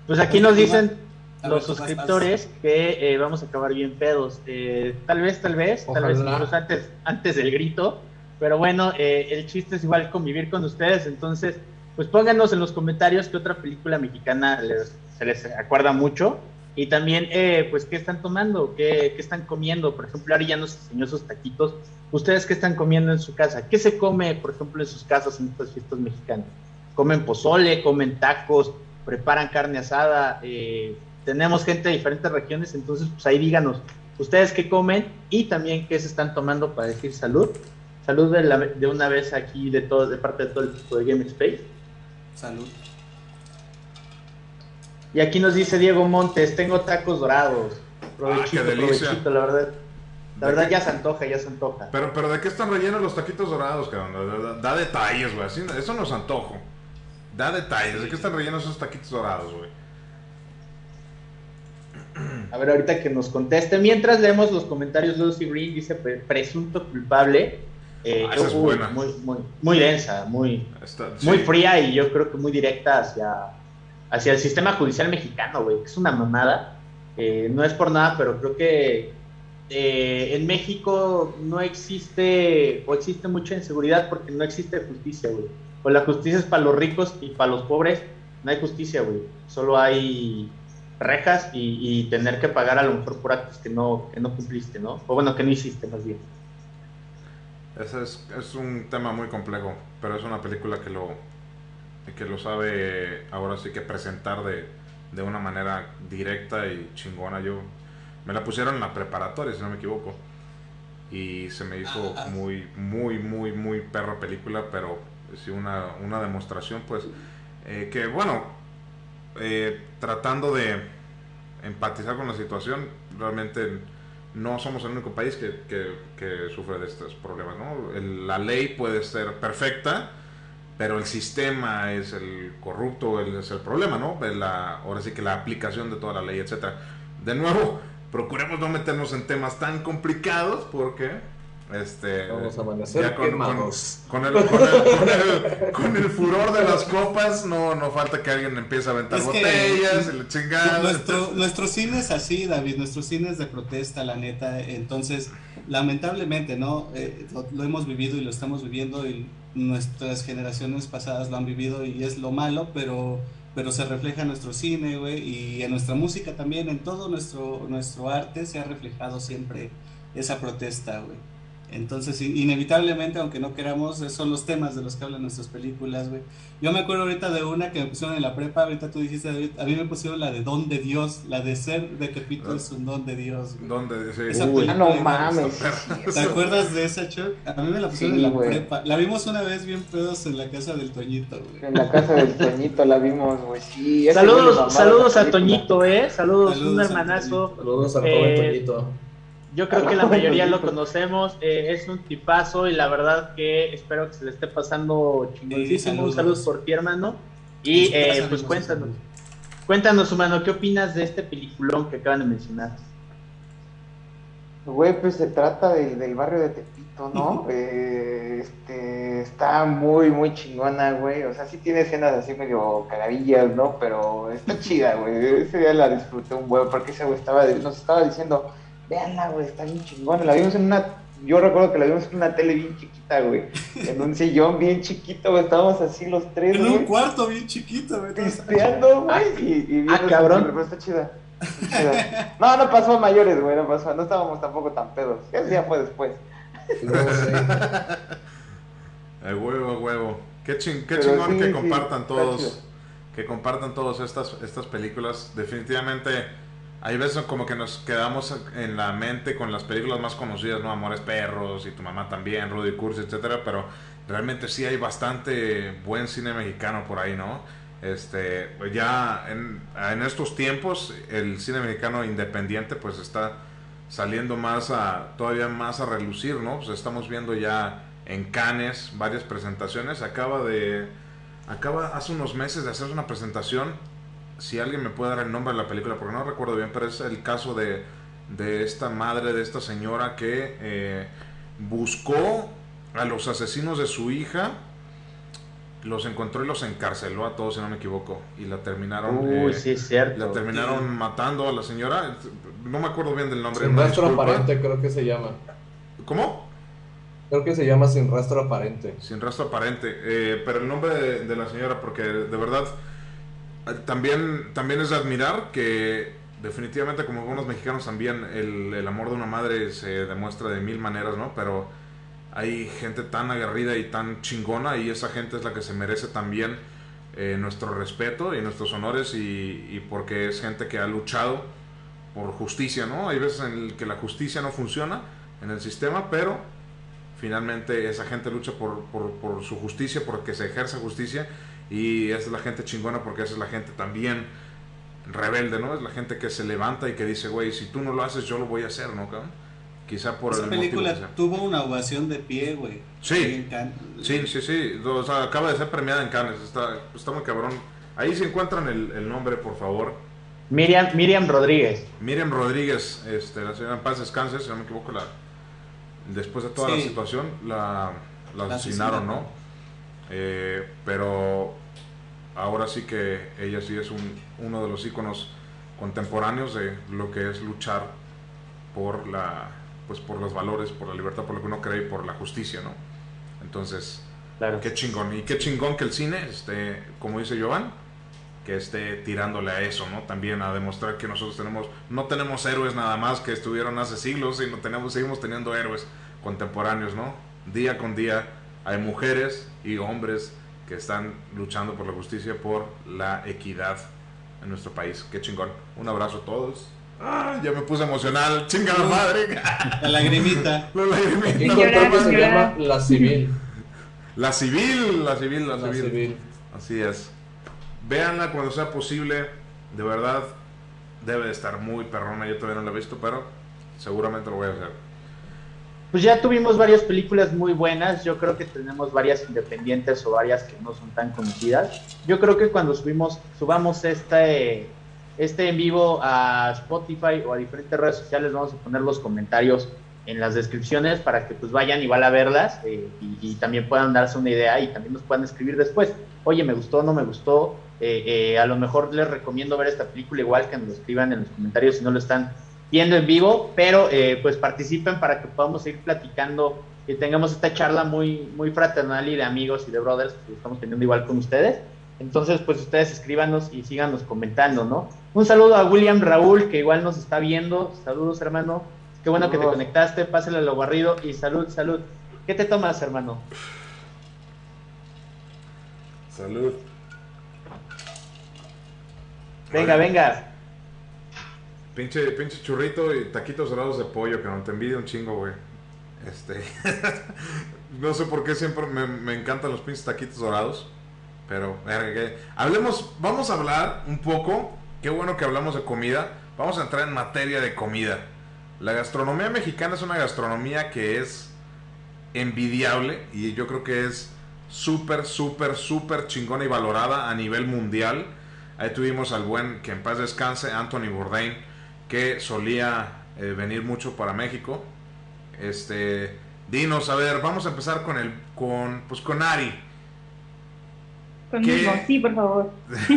Pues aquí nos dicen A los ver, tú vas, suscriptores que eh, vamos a acabar bien pedos. Eh, tal vez, tal vez, tal vez Ojalá. incluso antes, antes del grito. Pero bueno, eh, el chiste es igual convivir con ustedes. Entonces, pues pónganos en los comentarios qué otra película mexicana les- se les acuerda mucho. Y también, eh, pues, qué están tomando, ¿Qué, qué están comiendo. Por ejemplo, Ari ya nos enseñó sus taquitos. ¿Ustedes qué están comiendo en su casa? ¿Qué se come, por ejemplo, en sus casas en estas fiestas mexicanas? ¿Comen pozole? ¿Comen tacos? ¿Preparan carne asada? Eh, tenemos gente de diferentes regiones, entonces pues ahí díganos, ustedes qué comen y también qué se están tomando para decir salud. Salud de, la- de una vez aquí de todo, de parte de todo el equipo de Game Space. Salud. Y aquí nos dice Diego Montes, tengo tacos dorados. Provechito, Ah, qué delicia. provechito, la verdad. La verdad ya se antoja, ya se antoja. Pero, pero ¿de qué están rellenos los taquitos dorados, cabrón? Da, da- da detalles, güey. Eso no es antojo. Da detalles. ¿De qué están rellenos esos taquitos dorados, güey? A ver, ahorita que nos conteste. Mientras leemos los comentarios, Lucy Green dice pre- presunto culpable. Eh, Ah, es uy. Muy, muy, muy densa, muy, Está- muy fría y yo creo que muy directa hacia, hacia el sistema judicial mexicano, güey. que Es una mamada. Eh, no es por nada, pero creo que eh, en México no existe o existe mucha inseguridad porque no existe justicia, güey. O la justicia es para los ricos y para los pobres no hay justicia, güey. Solo hay rejas y, y tener que pagar a lo mejor por actos que no, que no cumpliste, ¿no? O bueno, que no hiciste más bien. Ese es, es un tema muy complejo, pero es una película que lo, que lo sabe ahora sí que presentar de, de una manera directa y chingona. Yo me la pusieron en la preparatoria, si no me equivoco, y se me hizo Ah. muy, muy, muy, muy perra película, pero sí una, una demostración, pues, eh, que bueno, eh, tratando de empatizar con la situación, realmente no somos el único país que, sufre de estos problemas. ¿no? La ley puede ser perfecta, pero el sistema es el corrupto, el- es el problema, ¿no? Ahora sí que la aplicación de toda la ley, etcétera. De nuevo, procuremos no meternos en temas tan complicados porque este Vamos a amanecer ya con, quemados. con el, con, el, con el- con el furor de las copas no, no falta que alguien empiece a aventar Es que- botellas y la chingada. Nuestro, nuestro cine es así, David, nuestro cine es de protesta, la neta. Entonces, lamentablemente, ¿no? Eh, lo, lo hemos vivido y lo estamos viviendo y nuestras generaciones pasadas lo han vivido y es lo malo, pero, pero se refleja en nuestro cine, güey, y en nuestra música también, en todo nuestro, nuestro arte se ha reflejado siempre esa protesta, güey. Entonces, in- inevitablemente, aunque no queramos, esos son los temas de los que hablan nuestras películas, güey. Yo me acuerdo ahorita de una que me pusieron en la prepa, ahorita tú dijiste, David, a mí me pusieron la de don de Dios, la de ser de Pepito es un don de Dios, güey. ¿Dónde? Sí. Esa Uy. Ah, película no me mames. sí, ¿Te acuerdas de esa, Chuck? A mí me la pusieron Sí, en la prepa. La vimos una vez bien pedos en la casa del Toñito, güey. En la casa del Toñito la vimos, güey. Sí, Saludos, mamaba saludos a. Toñito, ¿eh? Saludos, Saludos un a hermanazo. Saludos al Eh, joven Toñito. Yo creo que la mayoría lo conocemos. eh, es un tipazo y la verdad que espero que se le esté pasando chingoncísimo. Un saludo por ti, hermano. Y eh, pues cuéntanos, cuéntanos, humano, ¿qué opinas de este peliculón que acaban de mencionar? Güey, pues se trata del, del barrio de Tepito, ¿no? Eh, este, está muy, muy chingona, güey. O sea, sí tiene escenas así medio cagadillas, ¿no? Pero está chida, güey. Ese día la disfruté un buen porque ese güey estaba, nos estaba diciendo, Veanla, güey, está bien chingona. La vimos en una, yo recuerdo que la vimos en una tele bien chiquita, güey. En un sillón bien chiquito, güey. Estábamos así los tres, En güey. un cuarto bien chiquito, güey. Pisteando, güey. Y, y viendo esa cabrón. pero está chida. No, no pasó a mayores, güey. No pasó. No estábamos tampoco tan pedos. Ese ya fue después. No sé. A huevo, a huevo. Qué, ching- qué Pero chingón sí, que sí, compartan todos. Que compartan todos estas, estas películas. Definitivamente, hay veces como que nos quedamos en la mente con las películas más conocidas, ¿no? Amores Perros y Tu Mamá también, Rudy Cursi, etcétera, pero realmente sí hay bastante buen cine mexicano por ahí, ¿no? Este, pues ya en, en estos tiempos el cine mexicano independiente pues está saliendo más a todavía más a relucir, ¿no? Pues estamos viendo ya en Cannes varias presentaciones. Acaba de acaba hace unos meses de hacer una presentación. Si alguien me puede dar el nombre de la película, porque no recuerdo bien, pero es el caso de, de esta madre, de esta señora que eh, buscó a los asesinos de su hija, los encontró y los encarceló a todos, si no me equivoco, y la terminaron. Uy, eh, sí, es cierto. la terminaron matando a la señora. No me acuerdo bien del nombre. Sin rastro disculpa. aparente, creo que se llama. ¿Cómo? Creo que se llama Sin rastro aparente. Sin rastro aparente. Eh, pero el nombre de, de la señora, porque de verdad también, también es de admirar que definitivamente como algunos mexicanos también el, amor de una madre se demuestra de mil maneras, ¿no? Pero hay gente tan aguerrida y tan chingona y esa gente es la que se merece también eh, nuestro respeto y nuestros honores y, porque es gente que ha luchado por justicia, ¿no? Hay veces en que la justicia no funciona en el sistema, pero finalmente esa gente lucha por, por, por su justicia, porque se ejerza justicia y esa es la gente chingona porque esa es la gente también rebelde, ¿no? Es la gente que se levanta y que dice, güey, si tú no lo haces, yo lo voy a hacer, ¿no? cabrón? Quizá por Esa el película tuvo una ovación de pie, güey. Sí. Sí, sí, sí. O sea, acaba de ser premiada en Cannes. Está, está muy cabrón. Ahí se encuentran el, el nombre, por favor. Miriam, Miriam Rodríguez. Miriam Rodríguez, este, la señora en paz descanse, si no me equivoco, la, después de toda la situación, la, la La asesinaron, asesinaron. ¿no? Eh, pero ahora sí que ella sí es un, uno de los íconos contemporáneos de lo que es luchar por la pues por los valores, por la libertad, por lo que uno cree y por la justicia, ¿no? Entonces, Claro. Qué chingón. Y qué chingón que el cine esté, como dice Jovan, que esté tirándole a eso, ¿no? También a demostrar que nosotros tenemos, no tenemos héroes nada más que estuvieron hace siglos, sino tenemos, seguimos teniendo héroes contemporáneos, ¿no? Día con día hay mujeres y hombres que están luchando por la justicia, por la equidad en nuestro país. Qué chingón. Un abrazo a todos. Ah, ya me puse emocional. Chingada madre. La lagrimita. Llorar, encontré que se llama La Civil. La civil, la civil, la, La civil. Civil. Así es. Véanla cuando sea posible. De verdad, debe de estar muy perrona. Yo todavía no la he visto, pero seguramente lo voy a hacer. Pues ya tuvimos varias películas muy buenas. Yo creo que tenemos varias independientes o varias que no son tan conocidas. Yo creo que cuando subimos, subamos este, este en vivo a Spotify o a diferentes redes sociales, vamos a poner los comentarios en las descripciones para que pues vayan igual a verlas eh, y, también puedan darse una idea y también nos puedan escribir después. Oye, me gustó, no me gustó. Eh, eh, a lo mejor les recomiendo ver esta película igual que nos lo escriban en los comentarios si no lo están viendo en vivo, pero eh, pues participen para que podamos seguir platicando y tengamos esta charla muy, muy fraternal y de amigos y de brothers que estamos teniendo igual con ustedes. Entonces, pues ustedes escríbanos y síganos comentando, ¿no? Un saludo a William Raúl, que igual nos está viendo. Saludos, hermano. Qué bueno que te conectaste. Pásale a lo barrido y salud, salud. ¿Qué te tomas, hermano? Salud. Venga, venga. Pinche, pinche churrito y taquitos dorados de pollo, que no te envidia un chingo, güey. Este. no sé por qué siempre me, me encantan los pinches taquitos dorados. Pero, que- hablemos, vamos a hablar un poco. Qué bueno que hablamos de comida. Vamos a entrar en materia de comida. La gastronomía mexicana es una gastronomía que es envidiable y yo creo que es súper, súper, súper chingona y valorada a nivel mundial. Ahí tuvimos al buen, que en paz descanse, Anthony Bourdain, que solía eh, venir mucho para México. Este, dinos, a ver, vamos a empezar con el, con, pues con Ari. Conmigo, ¿Qué? sí, por favor.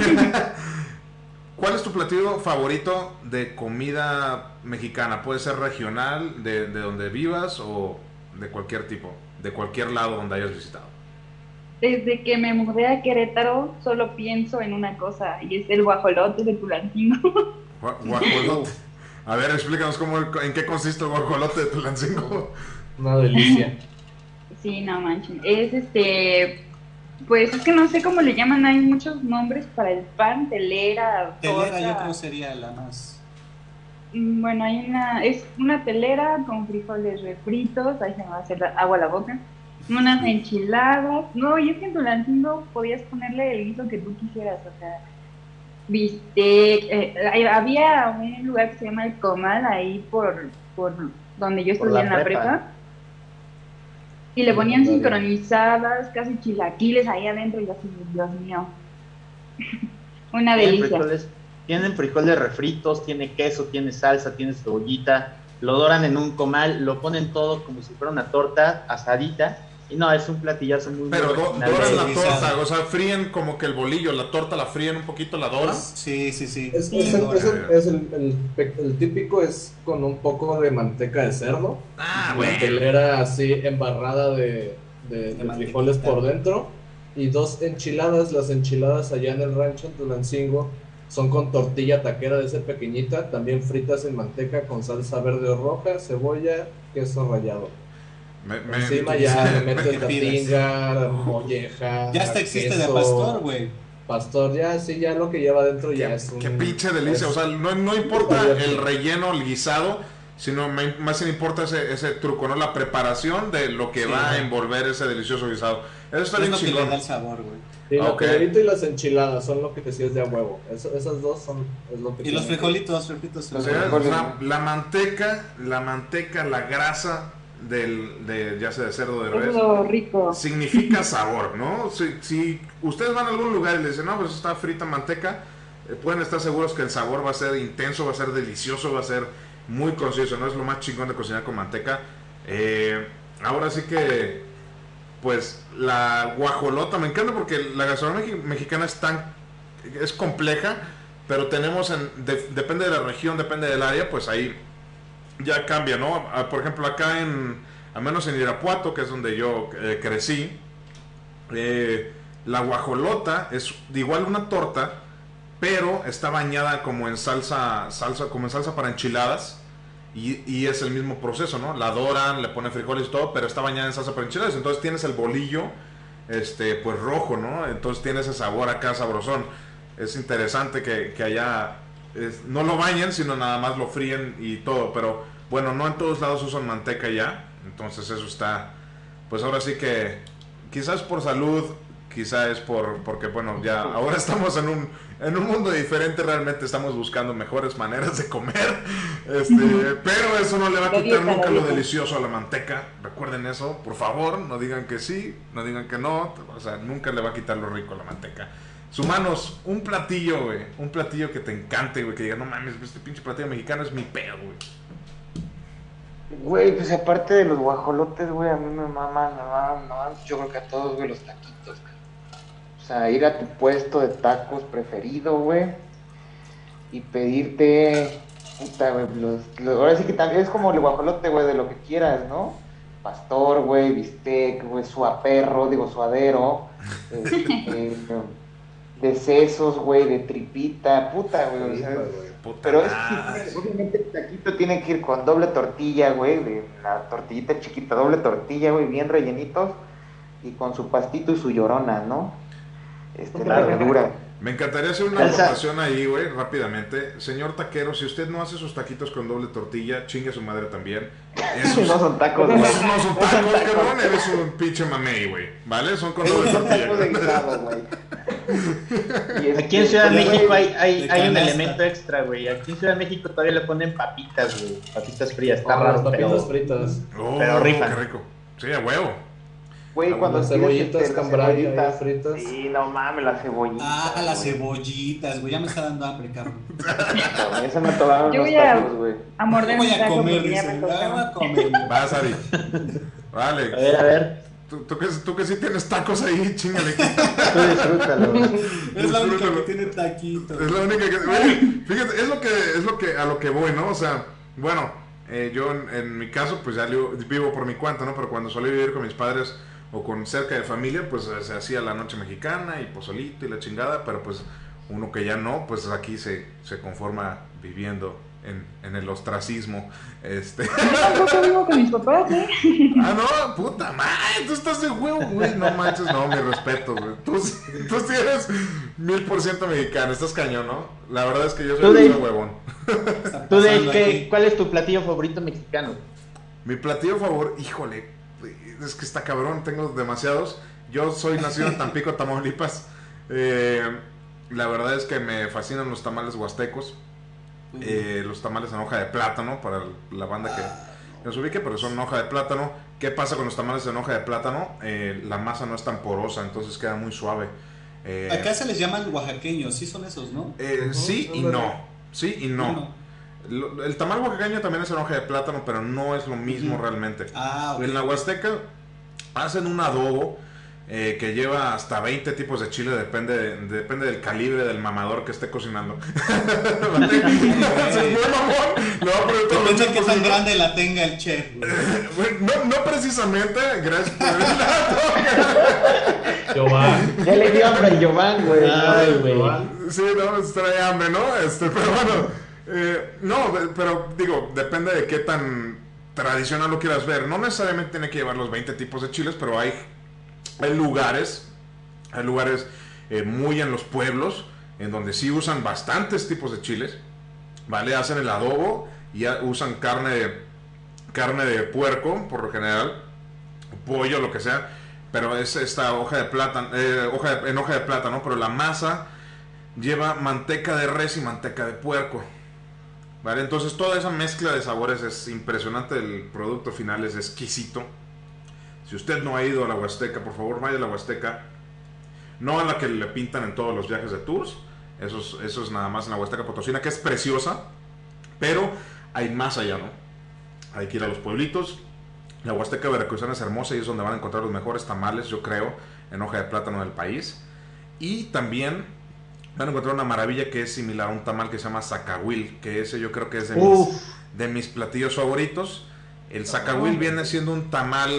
¿cuál es tu platillo favorito de comida mexicana? Puede ser regional, de, de donde vivas o de cualquier tipo, de cualquier lado donde hayas visitado. Desde que me mudé a Querétaro, solo pienso en una cosa, y es el guajolote de Tulancingo. Gua- Guajolote. A ver, explícanos cómo, en qué consiste el guajolote de Tulancingo. Una delicia. Sí, no manches. Es este. Pues es que no sé cómo le llaman, hay muchos nombres para el pan, telera, Telera torta. yo creo sería la más. Mm, Bueno, hay una, es una telera con frijoles refritos, ahí se me va a hacer agua a la boca, unas enchiladas, no, y es que en Tulancingo podías ponerle el guiso que tú quisieras, o sea, bistec, eh, había un lugar que se llama El Comal, ahí por, por donde yo estudié la en la prepa. prepa, y le ponían sincronizadas, casi chilaquiles ahí adentro, y así, Dios mío, una Tienen delicia. frijoles, tienen frijoles refritos, tiene queso, tiene salsa, tiene cebollita, lo doran en un comal, lo ponen todo como si fuera una torta asadita. Y no, es un platillazo muy Pero do- doran la torta, o sea, fríen como que el bolillo, la torta la fríen un poquito, la doran. Sí, sí, sí. Es, Sí. es el, es el- es el- el pe- el típico es con un poco de manteca de cerdo. Ah, telera así embarrada de, de- frijoles por dentro. Y dos enchiladas. Las enchiladas allá en el rancho en Tulancingo son con tortilla taquera de esa pequeñita. También fritas en manteca con salsa verde o roja, cebolla, queso rallado. Me- me- Encima ya ¿Qué meten pides? tatinga, molleja. Ya hasta existe de queso, pastor, güey. Pastor, ya, sí, ya lo que lleva dentro ya es un. qué pinche delicia. es- O sea, no, no importa el relleno, el guisado, sino me- más bien importa ese, ese truco, ¿no? La preparación de lo que Sí, va a envolver ese delicioso guisado. Eso está Es bien lo que le chingón. da el sabor, güey. Sí, telerita y las enchiladas son lo que decías de a huevo. Eso- esas dos son es lo que Y los frijolitos, refritos. O Los sea, la, la manteca, la manteca, la grasa del, de, ya sea de cerdo de Es res, rico. significa sabor, ¿no? Si, si ustedes van a algún lugar y le dicen, no, pues está frita manteca, eh, pueden estar seguros que el sabor va a ser intenso, va a ser delicioso, va a ser muy conciso, ¿no? Es lo más chingón de cocinar con manteca. Eh, ahora sí que, pues, la guajolota me encanta porque la gastronomía mexicana es tan, es compleja, pero tenemos, en, de- depende de la región, depende del área, pues ahí ya cambia, ¿no? Por ejemplo, acá en, al menos en Irapuato, que es donde yo eh, crecí, eh, la guajolota es igual una torta, pero está bañada como en salsa, salsa, como en salsa para enchiladas. Y, y es el mismo proceso, ¿no? La doran, le ponen frijoles y todo, pero está bañada en salsa para enchiladas. Entonces tienes el bolillo, este, pues rojo, ¿no? Entonces tiene ese sabor acá sabrosón. Es interesante que, que es- no lo bañen, sino nada más lo fríen y todo. Pero bueno, no en todos lados usan manteca ya. Entonces eso está, pues ahora sí que quizás por salud, quizás es por, porque bueno, ya ahora estamos en un, en un mundo diferente, realmente estamos buscando mejores maneras de comer. Este, pero eso no le va a quitar dieta, nunca lo delicioso a la manteca. Recuerden eso, por favor, no digan que sí, no digan que no. O sea, nunca le va a quitar lo rico a la manteca. Sumanos, un platillo, güey. Un platillo que te encante, güey. Que diga, no mames, este pinche platillo mexicano es mi pedo, güey. Güey, pues aparte de los guajolotes, güey, a mí me maman, me maman, me maman, yo creo que a todos, güey, los taquitos, güey. O sea, ir a tu puesto de tacos preferido, güey, y pedirte, puta, güey, los, los- ahora sí que también es como el guajolote, güey, de lo que quieras, ¿no? Pastor, güey, bistec, güey, suaperro, digo, suadero, este, de sesos, güey, de tripita, puta, güey, pero es que obviamente el taquito tiene que ir con doble tortilla, güey, de la tortillita chiquita, doble tortilla, güey, bien rellenitos y con su pastito y su llorona, ¿no? Este, la verdura. Me encantaría hacer una Salsa. anotación ahí, güey, rápidamente. Señor taquero, si usted no hace sus taquitos con doble tortilla, chingue a su madre también. Esos no son tacos, güey. esos no son tacos, cabrón, eres un pinche mamey, güey. ¿Vale? Son con doble tortilla. tacos este, Aquí en Ciudad de México hay, hay, de hay un elemento extra, güey. Aquí en Ciudad de México todavía le ponen papitas, güey. Papitas frías, está las raro, papitas pero... fritas. Oh, Pero rifan. Qué rico. Sí, a huevo. Güey, cuando cebollitas este, cebollitas. fritas. Sí, no mames, las cebollitas. Ah, las cebollitas, güey. Ya me está dando hambre, cabrón. Cabrón, Eso me tomaron Yo los tacos, güey. A morder Voy un a comer, ya dice. Ah, voy a comer. Vas, Ari. A Vale. ver, a ver. Tú, tú que, tú que sí tienes tacos ahí, chingale. Tú disfrútalo. Es la única que tiene taquitos. Es la única que. Fíjate, es lo que, es lo que, a lo que voy, ¿no? O sea, bueno, eh, yo en, en mi caso, pues ya vivo por mi cuenta, ¿no? Pero cuando solía vivir con mis padres o con cerca de familia, pues eh, se hacía la noche mexicana y pozolito y la chingada, pero pues uno que ya no, pues aquí se, se conforma viviendo en, en el ostracismo. Este. Yo vivo con mis papás, ¿eh? Ah, no, puta madre, tú estás de huevo, güey. No manches, no, mi respeto, güey. Tú, tú sí eres mil por ciento mexicano, estás cañón, ¿no? La verdad es que yo soy un huevón. Tú, pasando ¿qué-. ¿cuál es tu platillo favorito mexicano? Mi platillo favor, híjole, es que está cabrón, tengo demasiados. Yo soy nacido en Tampico, Tamaulipas. Eh, la verdad es que me fascinan los tamales huastecos. Eh, los tamales en hoja de plátano, para la banda que nos ubique, pero son en hoja de plátano. ¿Qué pasa con los tamales en hoja de plátano? Eh, la masa no es tan porosa, entonces queda muy suave. Eh, Acá se les llaman oaxaqueños, sí son esos, ¿no? eh, sí y no. Sí y no. Lo- El tamal oaxaqueño también es en hoja de plátano, pero no es lo mismo Ujú. realmente. Ah, ok. En la Huasteca hacen un adobo eh, que lleva hasta 20 tipos de chile, depende, depende del calibre del mamador que esté cocinando. Depende de qué tan de- grande la tenga el chef. No, no precisamente, gracias por el dato. Giovanni. Ya le dio hambre Giovanni, güey. Ay, güey. Sí, no, trae hambre, ¿no? Este, pero bueno, eh, no, pero digo, depende de qué tan tradicional lo quieras ver. No necesariamente tiene que llevar los 20 tipos de chiles, pero hay, lugares, hay lugares eh, muy en los pueblos, en donde sí usan bastantes tipos de chiles, ¿vale? Hacen el adobo y usan carne de, carne de puerco, por lo general, pollo, lo que sea, pero es esta hoja de plátano, eh, hoja de- en hoja de plátano, pero la masa lleva manteca de res y manteca de puerco. Entonces toda esa mezcla de sabores es impresionante, el producto final es exquisito. Si usted no ha ido a la Huasteca, por favor vaya a la Huasteca. No a la que le pintan en todos los viajes de tours. Eso es, eso es nada más en la Huasteca Potosina, que es preciosa. Pero hay más allá, ¿no? Hay que ir a los pueblitos. La Huasteca Veracruzana es hermosa y es donde van a encontrar los mejores tamales, yo creo, en hoja de plátano del país. Y también van a encontrar una maravilla que es similar a un tamal que se llama zacahuil, que ese yo creo que es de mis, de mis platillos favoritos. El zacahuil viene siendo un tamal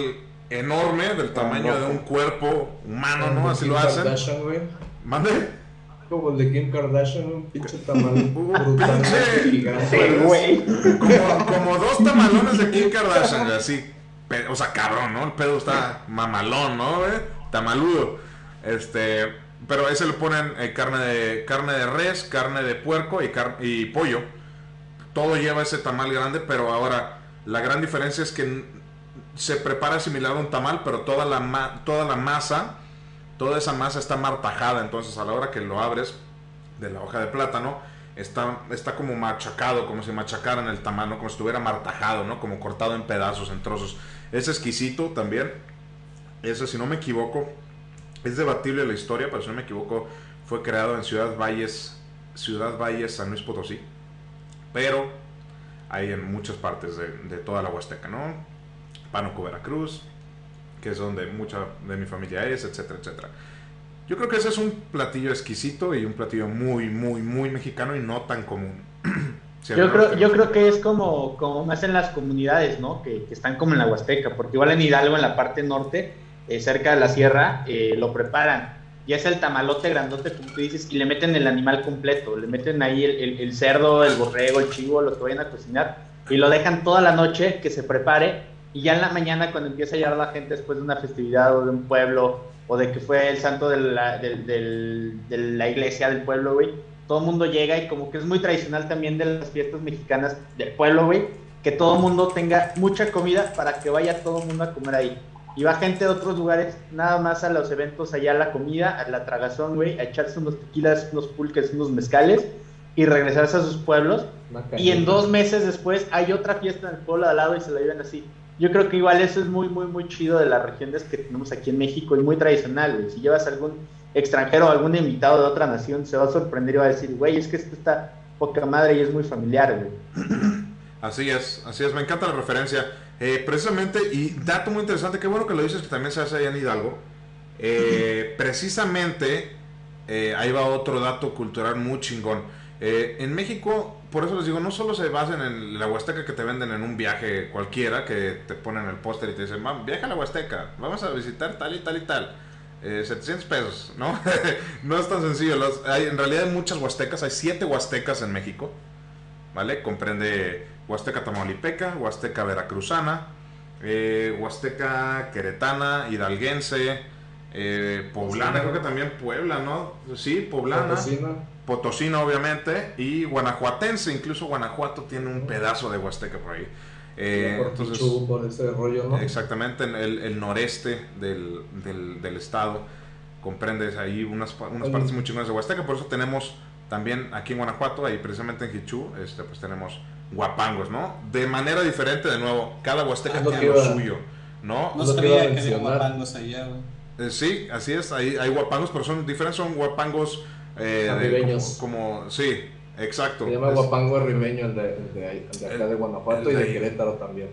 enorme, del tamaño de un cuerpo humano, ¿no? Así Kim lo hacen. Kardashian, güey. ¿Mande? Como el de Kim Kardashian, un pinche tamal Un brutalmente pinche- güey. Como, como dos tamalones de Kim Kardashian, güey, así. O sea, cabrón, ¿no? El pedo está mamalón, ¿no? Tamaludo. Este. Pero ese le ponen eh, carne, de, carne de res, carne de puerco y, car- y pollo. Todo lleva ese tamal grande, pero ahora la gran diferencia es que se prepara similar a un tamal, pero toda la, ma- toda la masa, toda esa masa está martajada. Entonces, a la hora que lo abres de la hoja de plátano, está, está como machacado, como si machacaran el tamal, ¿no? como si estuviera martajado, ¿no? como cortado en pedazos, en trozos. Es exquisito también. Ese, si no me equivoco, es debatible la historia, pero si no me equivoco, fue creado en Ciudad Valles, Ciudad Valles, San Luis Potosí. Pero hay en muchas partes de, de toda la Huasteca, ¿no? Pánuco, Veracruz, que es donde mucha de mi familia es, etcétera, etcétera. Yo creo que ese es un platillo exquisito y un platillo muy, muy, muy mexicano y no tan común. Si Yo creo, yo creo que es como, como más en las comunidades, ¿no? Que, que están como en la Huasteca, porque igual en Hidalgo, en la parte norte, eh, cerca de la sierra, eh, lo preparan. Y es el tamalote grandote, como tú dices, y le meten el animal completo. Le meten ahí el, cerdo, el borrego, el chivo, lo que vayan a cocinar, y lo dejan toda la noche que se prepare. Y ya en la mañana, cuando empieza a llegar la gente después de una festividad o de un pueblo, o de que fue el santo de la, de la iglesia del pueblo, güey, todo el mundo llega y como que es muy tradicional también de las fiestas mexicanas del pueblo, güey, que todo el mundo tenga mucha comida para que vaya todo el mundo a comer ahí. Y va gente de otros lugares nada más a los eventos allá a la comida, a la tragazón, güey, a echarse unos tequilas, unos pulques, unos mezcales y regresarse a sus pueblos. Y en dos meses después hay otra fiesta en el pueblo de al lado y se la llevan así. Yo creo que igual eso es muy, muy, muy chido de las regiones que tenemos aquí en México y muy tradicional, güey. Si llevas algún extranjero o algún invitado de otra nación, se va a sorprender y va a decir, güey, es que esto está poca madre y es muy familiar, güey. Así es, así es, me encanta la referencia. Eh, precisamente, y dato muy interesante, qué bueno que lo dices que también se hace allá en Hidalgo. Eh, precisamente, eh, ahí va otro dato cultural muy chingón. En México, por eso les digo, no solo se basan en la Huasteca que te venden en un viaje cualquiera, que te ponen el póster y te dicen, "Va, viaja a la Huasteca, vamos a visitar tal y tal y tal. Eh, 700 pesos, ¿no? no es tan sencillo. Los- hay, en realidad hay muchas huastecas, hay siete huastecas en México, ¿vale? Comprende Huasteca Tamaulipeca, Huasteca Veracruzana, eh, Huasteca Queretana, Hidalguense, eh, Poblana, creo que también Puebla, ¿no? Sí, Poblana. Potosina. Potosina, obviamente, y Guanajuatense, incluso Guanajuato tiene un pedazo de Huasteca por ahí. Eh, por entonces, Pichu, por ese rollo, ¿no? exactamente en el, el noreste del, del- del estado comprendes ahí unas, unas partes muy chingonas de Huasteca, por eso tenemos también aquí en Guanajuato, ahí precisamente en Hichú, este, pues tenemos guapangos, ¿no? De manera diferente, de nuevo, cada Huasteca Ah, lo tiene lo iba- suyo, ¿no? No sabía que había guapangos allá, güey. Eh, sí, así es, hay, hay guapangos, pero son diferentes, son guapangos eh, de como, como- sí, exacto. Se llama Es- Guapango Ribeño, el de, el de, el de acá El- de Guanajuato y de. Querétaro también.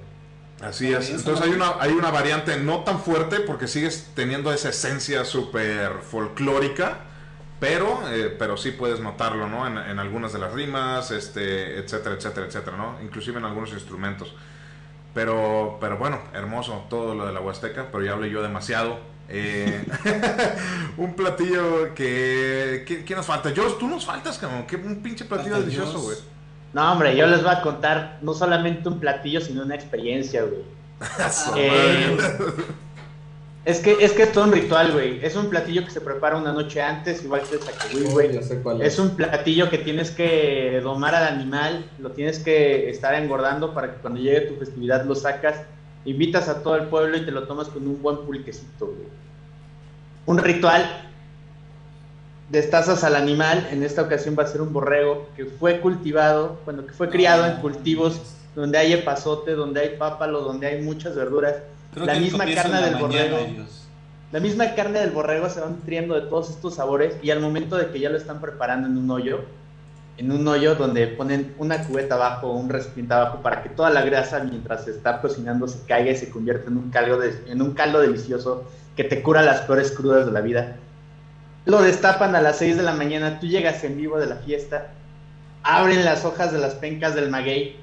Así Ah, es. Entonces hay una, hay una variante no tan fuerte porque sigues teniendo esa esencia súper folclórica, pero, eh, pero sí puedes notarlo, ¿no? En, en algunas de las rimas, este, etcétera, etcétera, etcétera, ¿no? Inclusive en algunos instrumentos. Pero, pero bueno, hermoso todo lo de la Huasteca, pero ya hablé yo demasiado. Eh, un platillo que, que, que nos falta. George, tú nos faltas, como que un pinche platillo delicioso, güey. No, hombre, yo les voy a contar no solamente un platillo, sino una experiencia, güey. Eh. Es que, es que es todo un ritual, güey. Es un platillo que se prepara una noche antes, igual que el sacahuil, Uy, güey. sé cuál Es un platillo que tienes que domar al animal, lo tienes que estar engordando para que cuando llegue tu festividad lo sacas, invitas a todo el pueblo y te lo tomas con un buen pulquecito, güey. Un ritual, destazas al animal, en esta ocasión va a ser un borrego que fue cultivado, bueno, que fue criado en cultivos donde hay epazote, donde hay pápalo, donde hay muchas verduras. Creo La que misma carne la del borrego. ellos. La misma carne del borrego se va nutriendo de todos estos sabores y al momento de que ya lo están preparando en un hoyo, en un hoyo donde ponen una cubeta abajo o un recipiente abajo para que toda la grasa mientras se está cocinando se caiga y se convierta en un caldo, de- en un caldo delicioso que te cura las peores crudas de la vida. Lo destapan a las 6 de la mañana, tú llegas en vivo de la fiesta, abren las hojas de las pencas del maguey,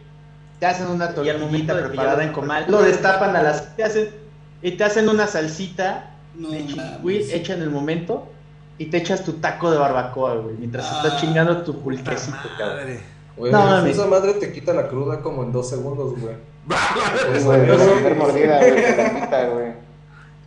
te hacen una tortillita preparada en comal, lo destapan a las te hacen, y te hacen una salsita No, de chihui hecha en el momento y te echas tu taco de barbacoa, güey, mientras Ah, estás chingando tu pulquecito, cabrón. Madre. Güey, No, mames. esa madre te quita la cruda como en dos segundos, güey. Güey, güey, güey.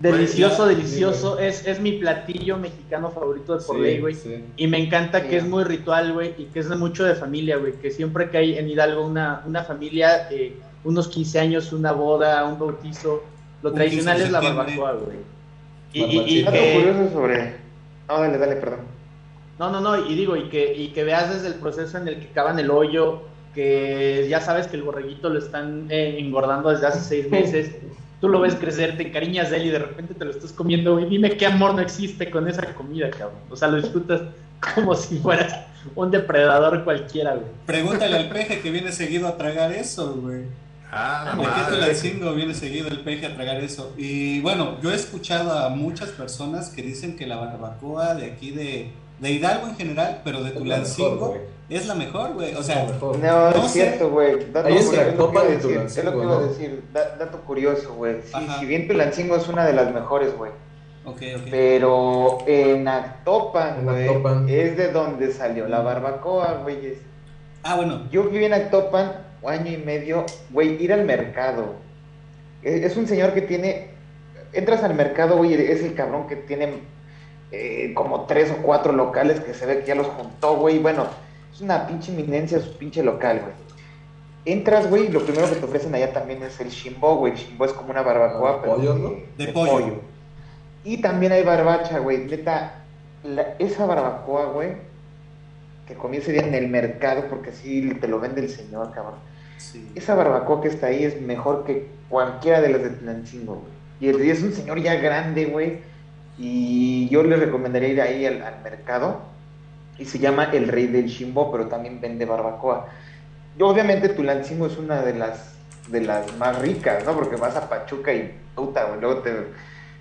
Delicioso, delicioso. Es, es mi platillo mexicano favorito de por Sí, ley, güey. sí. Y me encanta Sí. que es muy ritual, güey, y que es de mucho de familia, güey. Que siempre que hay en Hidalgo una, una familia, eh, unos 15 años, una boda, un bautizo, lo Un tradicional 15 de es la barbacoa, güey. Y, y- y que, curioso sobre... No, dale, dale, perdón. no, no, no, y digo, y que, y que veas desde el proceso en el que cavan el hoyo, que ya sabes que el borreguito lo están eh, engordando desde hace seis meses. Tú lo ves crecer, te encariñas de él y de repente te lo estás comiendo, güey. Dime qué amor no existe con esa comida, cabrón. O sea, lo disfrutas como si fueras un depredador cualquiera, güey. Pregúntale al peje que viene seguido a tragar eso, güey. Ah, la madre. Tulancingo viene seguido el peje a tragar eso. Y bueno, yo he escuchado a muchas personas que dicen que la barbacoa de aquí de, de Hidalgo en general, pero de Tulancingo. Es la mejor, güey. O sea. No, No es sé. cierto, güey. Dato Ahí es curioso, es lo que Zacopan iba a y decir, Es lo que iba a decir. Da- dato curioso, güey. Sí, si bien Tulancingo es una de las mejores, güey. ok, ok. Pero en Actopan, En güey, Actopan. es de donde salió la barbacoa, güey. Ah, bueno, Yo viví en Actopan un año y medio, güey, ir al mercado. Es, es un señor que tiene. Entras al mercado, güey, es el cabrón que tiene eh, como tres o cuatro locales que se ve que ya los juntó, güey. Bueno, es una pinche eminencia su pinche local, güey. Entras, güey, y lo primero que te ofrecen allá también es el shimbo, güey. El shimbo es como una barbacoa, Ah, pero pollo, ¿no? De pollo. Y también hay barbacha, güey. Neta, la- esa barbacoa, güey, que comí ese día en el mercado, porque así te lo vende el señor, cabrón. sí. Esa barbacoa que está ahí es mejor que cualquiera de las de Tlancingo, güey. Y el- es un señor ya grande, güey. Y yo le recomendaría ir ahí al, al mercado. Y se llama El Rey del Chimbo, pero también vende barbacoa. y obviamente Tulancingo es una de las de las más ricas, ¿no? Porque vas a Pachuca y puta, güey, luego te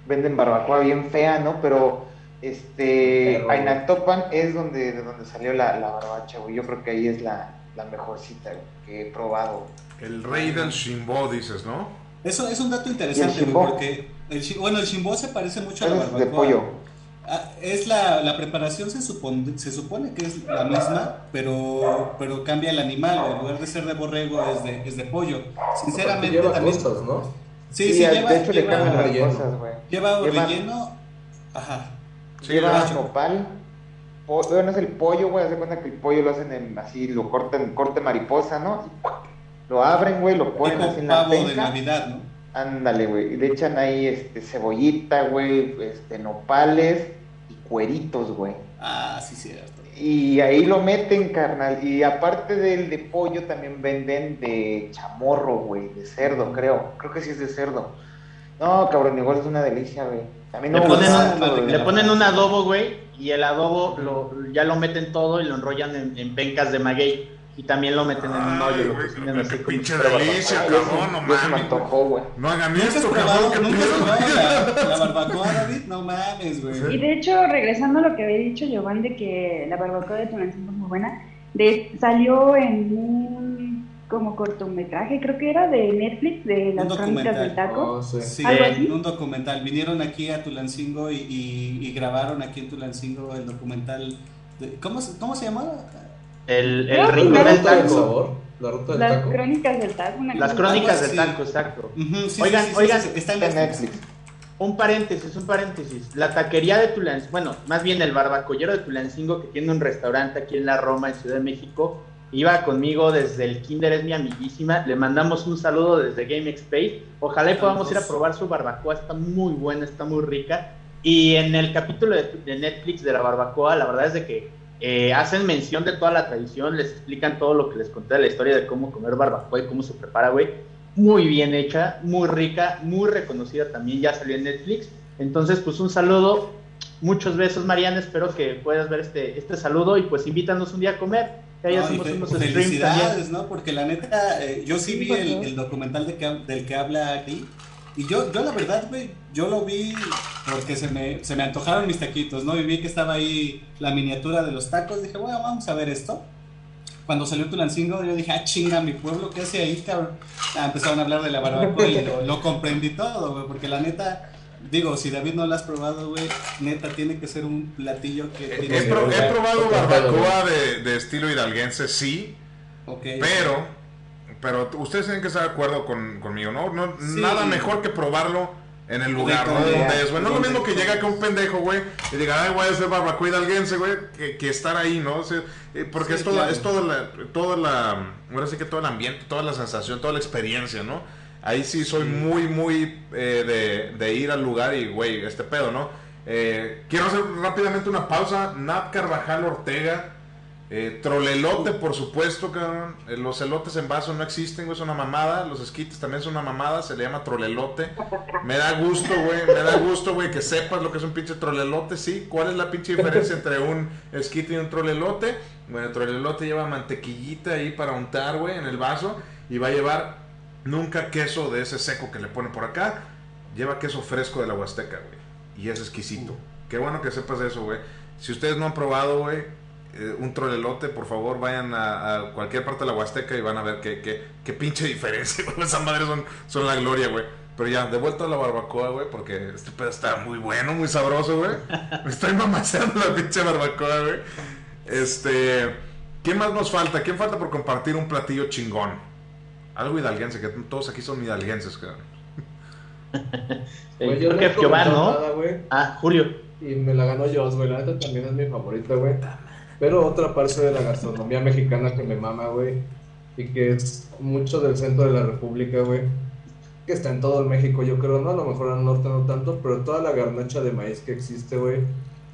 venden barbacoa bien fea, ¿no? Pero este Pero- Ainactopan es donde de donde salió la, la barbacha, güey. Yo creo que ahí es la, la mejor cita que he probado. El rey del Shimbo, dices, ¿no? Eso es un dato ¿Y interesante, el Shimbo? porque el, bueno, el Shimbo se parece mucho a la barbacoa. de pollo. Ah, Es la, la preparación se supone, se supone que es la misma, pero, pero cambia el animal. En lugar de ser de borrego es de, es de pollo. Sinceramente lleva también. ¿no? Sí, sí, de lleva, hecho le lleva, relleno. cosas, lleva lleva- relleno. Ajá. Sí, Lleva de nopal. po- bueno, es el pollo, güey. Haz de cuenta que el pollo lo hacen en, así, lo cortan, corte mariposa, ¿no? Lo abren, güey, lo ponen Tipo así en la pavo de penca. Navidad, ¿no? Ándale, güey. Y le echan ahí este, cebollita, güey, este, nopales cueritos, güey. Ah, sí, cierto. Y ahí lo meten, carnal. Y aparte del de pollo, también venden de chamorro, güey, de cerdo, creo. Creo que sí es de cerdo. No, cabrón, igual es una delicia, güey. Mí no Le ponen, un- le ponen un adobo, güey, y el adobo lo, ya lo meten todo y lo enrollan en, en pencas de maguey. Y también lo meten en un hoyo, lo güey, cocinan qué así como pinche delicia, cabrón, no se me mames. antojó, güey. No hagan ¿Nunca has esto, cabrón, qué nunca la, la barbacoa, David? No mames, güey. Y de hecho, regresando a lo que había dicho Giovanni de que la barbacoa de Tulancingo es muy buena, de, salió en un como cortometraje, creo que era de Netflix, de las crónicas del taco. Sé. Sí, ¿Algo así? un documental. Vinieron aquí a Tulancingo y, y- y grabaron aquí en Tulancingo el documental. de- ¿cómo, se- ¿Cómo se llama? El, el rincón del taco. sabor. La ruta del Las taco. crónicas del taco. una Las crónicas del taco, exacto. Sí, Oigan, sí, sí, sí, oigan. está en Está en Netflix. Netflix. Un paréntesis, un paréntesis. La taquería de Tulancingo, bueno, más bien el barbacollero de Tulancingo, que tiene un restaurante aquí en la Roma, en Ciudad de México, iba conmigo desde el kinder, es mi amiguísima. Le mandamos un saludo desde Game Space. Ojalá y podamos ir a probar su barbacoa, está muy buena, está muy rica. Y en el capítulo de, de Netflix de la barbacoa, la verdad es de que eh, hacen mención de toda la tradición, les explican todo lo que les conté de la historia de cómo comer barbacoa y cómo se prepara, güey muy bien hecha, muy rica, muy reconocida también, ya salió en Netflix. Entonces, pues un saludo, muchos besos, Mariana, espero que puedas ver este, este saludo y pues invítanos un día a comer, que ahí No, hacemos fe- unos felicidades. ¿no? Porque la neta, eh, yo sí Sí, vi por el, documental de que, del que habla aquí. Y yo, yo la verdad, güey, yo lo vi porque se me, se me antojaron mis taquitos, ¿no? Y vi que estaba ahí la miniatura de los tacos. Dije, bueno, vamos a ver esto. Cuando salió Tulancingo, yo dije, ah, chinga, mi pueblo, ¿qué hace ahí, cabrón? Ah, empezaron a hablar de la barbacoa y lo, lo comprendí todo, güey, porque la neta, digo, si David no lo has probado, güey, neta, tiene que ser un platillo que tiene He, que pro- he probado barbacoa de, de estilo hidalguense, sí, Ok. pero, pero ustedes tienen que estar de acuerdo con, conmigo, ¿no? no Sí. Nada mejor que probarlo en el lugar, ¿no? Donde- es, güey. No es lo mismo que llega acá un pendejo, güey, y diga, ay, voy a hacer barbacoa hidalguense, güey, que, que estar ahí, ¿no? O sea, eh, porque Sí, es toda, claro. es toda la, toda la, ahora sí que todo el ambiente, toda la sensación, toda la experiencia, ¿no? Ahí sí soy muy, muy eh, de, de ir al lugar y, güey, este pedo, ¿no? Eh, quiero hacer rápidamente una pausa. Nat Carvajal Ortega. Eh, trolelote, por supuesto, cabrón. Eh, los elotes en vaso no existen, güey, es una mamada. Los esquites también son una mamada, se le llama trolelote. Me da gusto, güey, me da gusto, güey, que sepas lo que es un pinche trolelote, sí. ¿Cuál es la pinche diferencia entre un esquite y un trolelote? Bueno, el trolelote lleva mantequillita ahí para untar, güey, en el vaso. Y va a llevar nunca queso de ese seco que le pone por acá. Lleva queso fresco de la Huasteca, güey. Y es exquisito. Qué bueno que sepas eso, güey. Si ustedes no han probado, güey, eh, un trolelote, por favor vayan a, a cualquier parte de la Huasteca y van a ver qué, qué, qué pinche diferencia, güey. Esas madres son, son la gloria, güey. Pero ya, de vuelta a la barbacoa, güey, porque este pedo está muy bueno, muy sabroso, güey. Me estoy mamaseando la pinche barbacoa, güey. Este. ¿Quién más nos falta? ¿Quién falta por compartir un platillo chingón? Algo hidalguense, que todos aquí son hidalguenses, cabrón. Eh, Güey, yo creo no que Giovanni, ¿no? nada. Ah, Julio. Y me la ganó Joss, güey. La neta también es mi favorita, güey. Pero otra parte de la gastronomía mexicana que me mama, güey. Y que es mucho del centro de la República, güey. Que está en todo el México, yo creo, ¿no? A lo mejor al norte no tanto, pero toda la garnacha de maíz que existe, güey.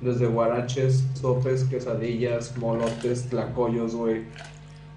Desde guaraches, sopes, quesadillas, molotes, tlacoyos, güey.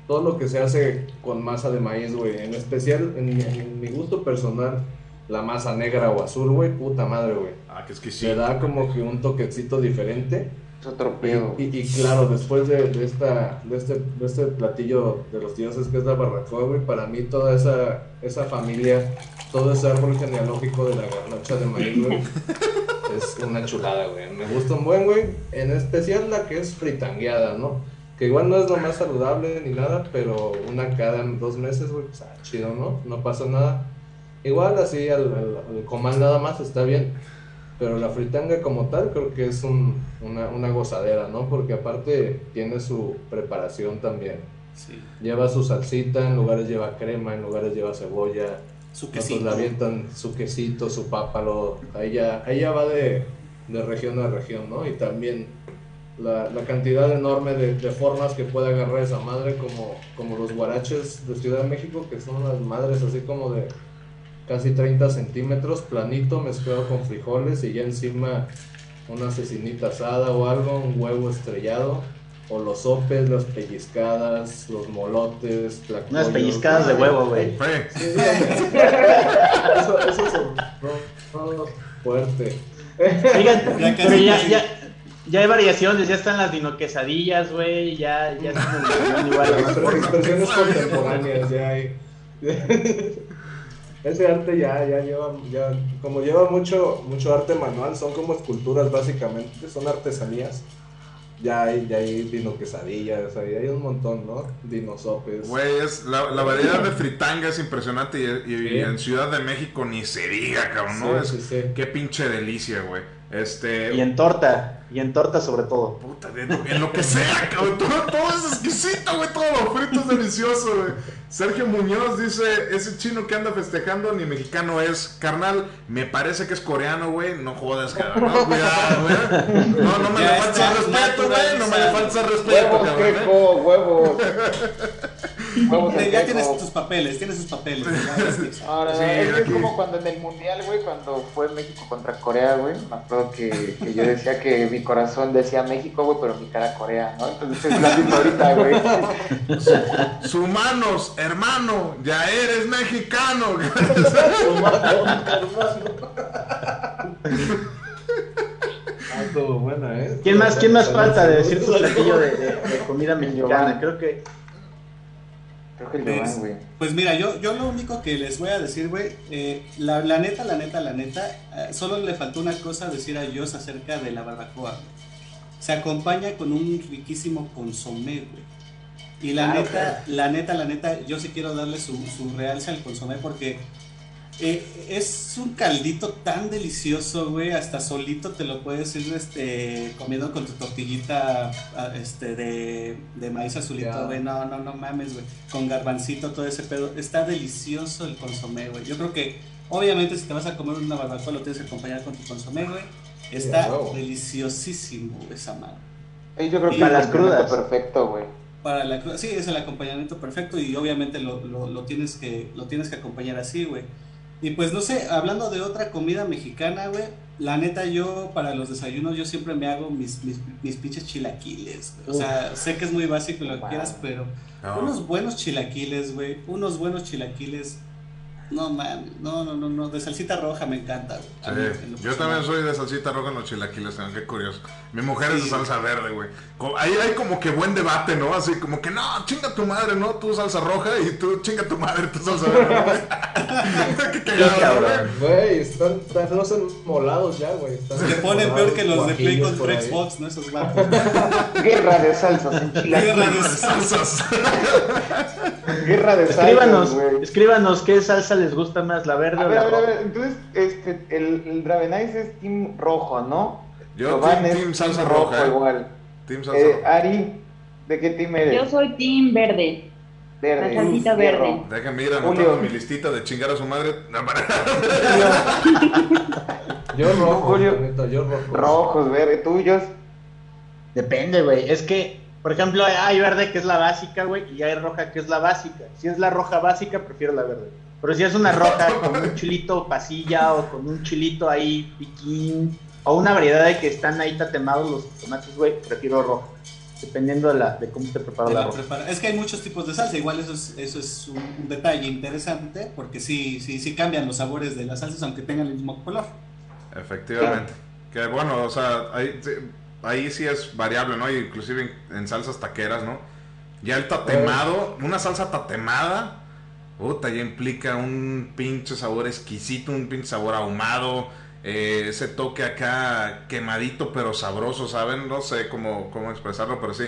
Todo lo que se hace con masa de maíz, güey. En especial, en, mi- en mi gusto personal, la masa negra o azul, güey. Puta madre, güey Ah, que le exquisito. da como que un toquecito diferente Es otro pedo. Y, y- y claro, después de, de esta, de, este, de este platillo de los dioses que es la barbacoa, güey, para mí toda esa, esa familia, todo ese árbol genealógico de la garnacha de maíz, güey, es una chulada, güey. Me gusta un buen, güey, en especial la que es fritangueada, ¿no? Que igual no es lo más saludable ni nada, pero una cada dos meses, güey, pues ah, chido, ¿no? No pasa nada. Igual así al, al, al comal nada más está bien. Pero la fritanga como tal creo que es un- una, una gozadera, ¿no? Porque aparte tiene su preparación también. Sí. Lleva su salsita, en lugares lleva crema, en lugares lleva cebolla. Su Otros quesito. le avientan su quesito, su pápalo. Ahí ya, ahí ya va de, de región a región, ¿no? Y también la, la cantidad enorme de, de formas que puede agarrar esa madre, como, como los guaraches de Ciudad de México, que son las madres así como de casi 30 centímetros, planito, mezclado con frijoles y ya encima una cecinita asada o algo, un huevo estrellado. O los sopes, las pellizcadas, los molotes, Unas tlacoyos. pellizcadas de huevo, güey. Sí, eso, eso es no, no, fuerte. Fíjate, Ya casi, pero ya, ya, ya hay variaciones, ya están las dino quesadillas, güey, ya, ya están igual. formas. Expresiones contemporáneas ya hay. Ese arte ya, ya lleva, ya, como lleva mucho, mucho arte manual, son como esculturas básicamente, son artesanías. Ya hay, ya hay dino quesadillas, ahí hay un montón, ¿no? Dinosopes. Güey, es, la, la variedad de fritanga es impresionante y, y- y Sí. en Ciudad de México ni se diga, cabrón, ¿no? Sí, es, sí, sí. Qué pinche delicia, güey. Este... Y en torta, y en torta sobre todo. Puta, de- en lo que sea, cabrón. Todo, todo es exquisito, güey. Todo lo frito es delicioso, güey. Sergio Muñoz dice: Ese chino que anda festejando ni mexicano es. Carnal, me parece que es coreano, güey. No jodas, cabrón. No, cuidado, güey. No, no me le el respeto, güey. No me le el respeto, Huevos, cabrón. ¿eh? huevos. huevos de Ya tienes tus papeles, tienes sus papeles. Ahora, Sí, es, que es aquí. como cuando en el mundial, güey, cuando fue México contra Corea, güey. Me acuerdo que, que yo decía que mi corazón decía México, güey, pero mi cara Corea, ¿no? Entonces es la misma ahorita, güey. Sumanos, hermano, ya eres mexicano. Ah, buena, ¿eh? ¿Quién más, quién más falta de decir su platillo de, de- de comida mexicana? Creo que Creo que el Pues, Giovanni, güey. Pues mira, yo, yo lo único que les voy a decir, güey, eh, la, la neta, la neta, la neta, eh, solo le faltó una cosa decir a Dios acerca de la barbacoa. güey. Se acompaña con un riquísimo consomé, güey. Y la Ah, neta, la neta, la neta, yo sí quiero darle su, su realce al consomé porque eh, es un caldito tan delicioso, güey, hasta solito te lo puedes ir este, comiendo con tu tortillita este, de, de maíz azulito, güey. No, no, no mames, güey. Con garbancito, todo ese pedo. Está delicioso el consomé, güey. Yo creo que, obviamente, si te vas a comer una barbacoa, lo tienes que acompañar con tu consomé, güey. Está deliciosísimo esa mano. Yo creo Y que para las crudas. perfecto, güey. Para la sí, es el acompañamiento perfecto y obviamente lo, lo, lo tienes que lo tienes que acompañar así, güey. Y pues no sé, hablando de otra comida mexicana, güey, la neta yo para los desayunos yo siempre me hago mis, mis, mis pinches chilaquiles. güey. O sea, sé que es muy básico lo que Wow. quieras, pero No. unos buenos chilaquiles, güey, unos buenos chilaquiles. No mames, no, no, no, no, de salsita roja me encanta, güey. Mí, Sí, lo yo personal. también soy de salsita roja en los chilaquiles, qué curioso. Mi mujer es de salsa verde, güey. Ahí hay como que buen debate, ¿no? Así como que no, chinga tu madre, ¿no? Tú salsa roja y tú chinga tu madre, tú salsa verde. güey. qué cagado, güey. Güey, están, están los enmolados ya, güey. Están Se ponen peor que los de Play contra. Xbox, ¿no? Esos vatos. Guerra de salsas en Guerra de Salsas. Guerra de salsas, escríbanos, güey. escríbanos qué salsa les gusta más, la verde A o ver, la a ver, a roja. ver. Entonces, este, el, el Dravenais es team rojo, ¿no? Yo team, team salsa team roja, eh. igual. Team salsa Eh, roja. Ari, ¿de qué team eres? Yo soy team verde. Verde. la salsita Fierro. verde. Déjenme ir anotando mi listita de chingar a su madre. No, para- Yo rojo, Julio. yo rojo. Rojos, verde, tuyos. Depende, güey. Es que, por ejemplo, hay verde que es la básica, güey, y hay roja que es la básica. Si es la roja básica, prefiero la verde. Pero si es una roja con un chilito pasilla o con un chilito ahí piquín, o una variedad de que están ahí tatemados los tomates, güey, prefiero roja. Dependiendo de, la, de cómo te prepara de la la roja. Es que hay muchos tipos de salsa, igual eso es, eso es un, un detalle interesante, porque sí, sí, sí cambian los sabores de las salsas, aunque tengan el mismo color. Efectivamente. Que bueno, o sea, sí, ahí sí es variable, ¿no? Inclusive en, en salsas taqueras, ¿no? Ya el tatemado, una salsa tatemada, puta, ya implica un pinche sabor exquisito, un pinche sabor ahumado, eh, ese toque acá quemadito pero sabroso, ¿saben? No sé cómo, cómo expresarlo, pero sí.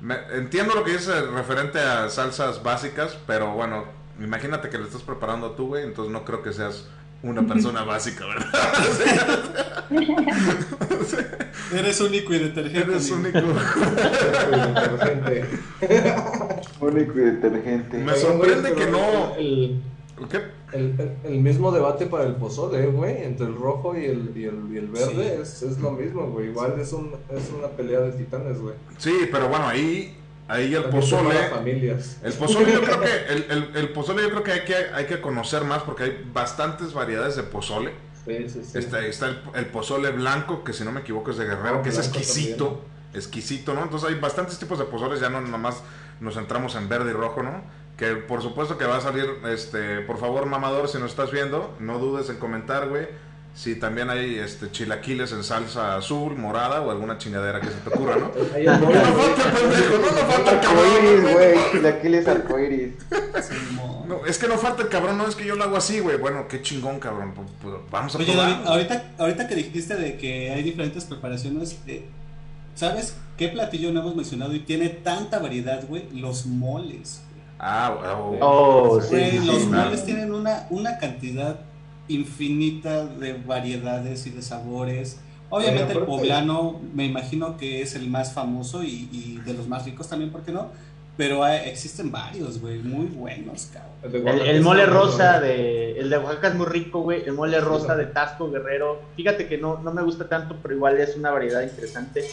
Me- entiendo lo que dice referente a salsas básicas, pero bueno, imagínate que lo estás preparando tú, güey, entonces no creo que seas una persona básica, ¿verdad? Eres único y detergente. Eres único. Inteligente. Único y detergente. Me sorprende que no- El, El, el- mismo debate para el pozole, güey, entre el rojo y el, y el, y el verde es, es lo mismo, güey. Igual es, un, es una pelea de titanes, güey. Sí, pero bueno, ahí, ahí el pozole. familias. El pozole yo creo que el, el- el pozole yo creo que hay que hay que conocer más porque hay bastantes variedades de pozole. Sí, sí, sí. Está, está el, el pozole blanco, que si no me equivoco es de Guerrero, Ah, que es exquisito, exquisito, ¿no? Entonces hay bastantes tipos de pozoles, ya no nomás nos centramos en verde y rojo, ¿no? Que por supuesto que va a salir, este, por favor, mamador, si nos estás viendo, no dudes en comentar, güey, si también hay este chilaquiles en salsa azul, morada o alguna chingadera que se te ocurra, ¿no? No nos güey. falta, pendejo, no nos falta el cabrón. güey. Chilaquiles arcoiris. No, es que no falta el cabrón, no es que yo lo hago así, güey. Bueno, qué chingón, cabrón. Pues, pues, vamos a Oye, probar. David, ahorita, ahorita que dijiste de que hay diferentes preparaciones, eh, ¿sabes qué platillo no hemos mencionado y tiene tanta variedad, güey? Los moles. Ah, oh, Oh, sí, Güey, sí, sí, los moles tienen una, una cantidad infinita de variedades y de sabores. Obviamente el poblano me imagino que es el más famoso y, y de los más ricos también, ¿por qué no? Pero hay- existen varios, güey, muy buenos, cabrón. El, mole rosa de. El de Oaxaca es muy rico, güey. El mole rosa de Tasco Guerrero. Fíjate que no, no me gusta tanto, pero igual es una variedad interesante.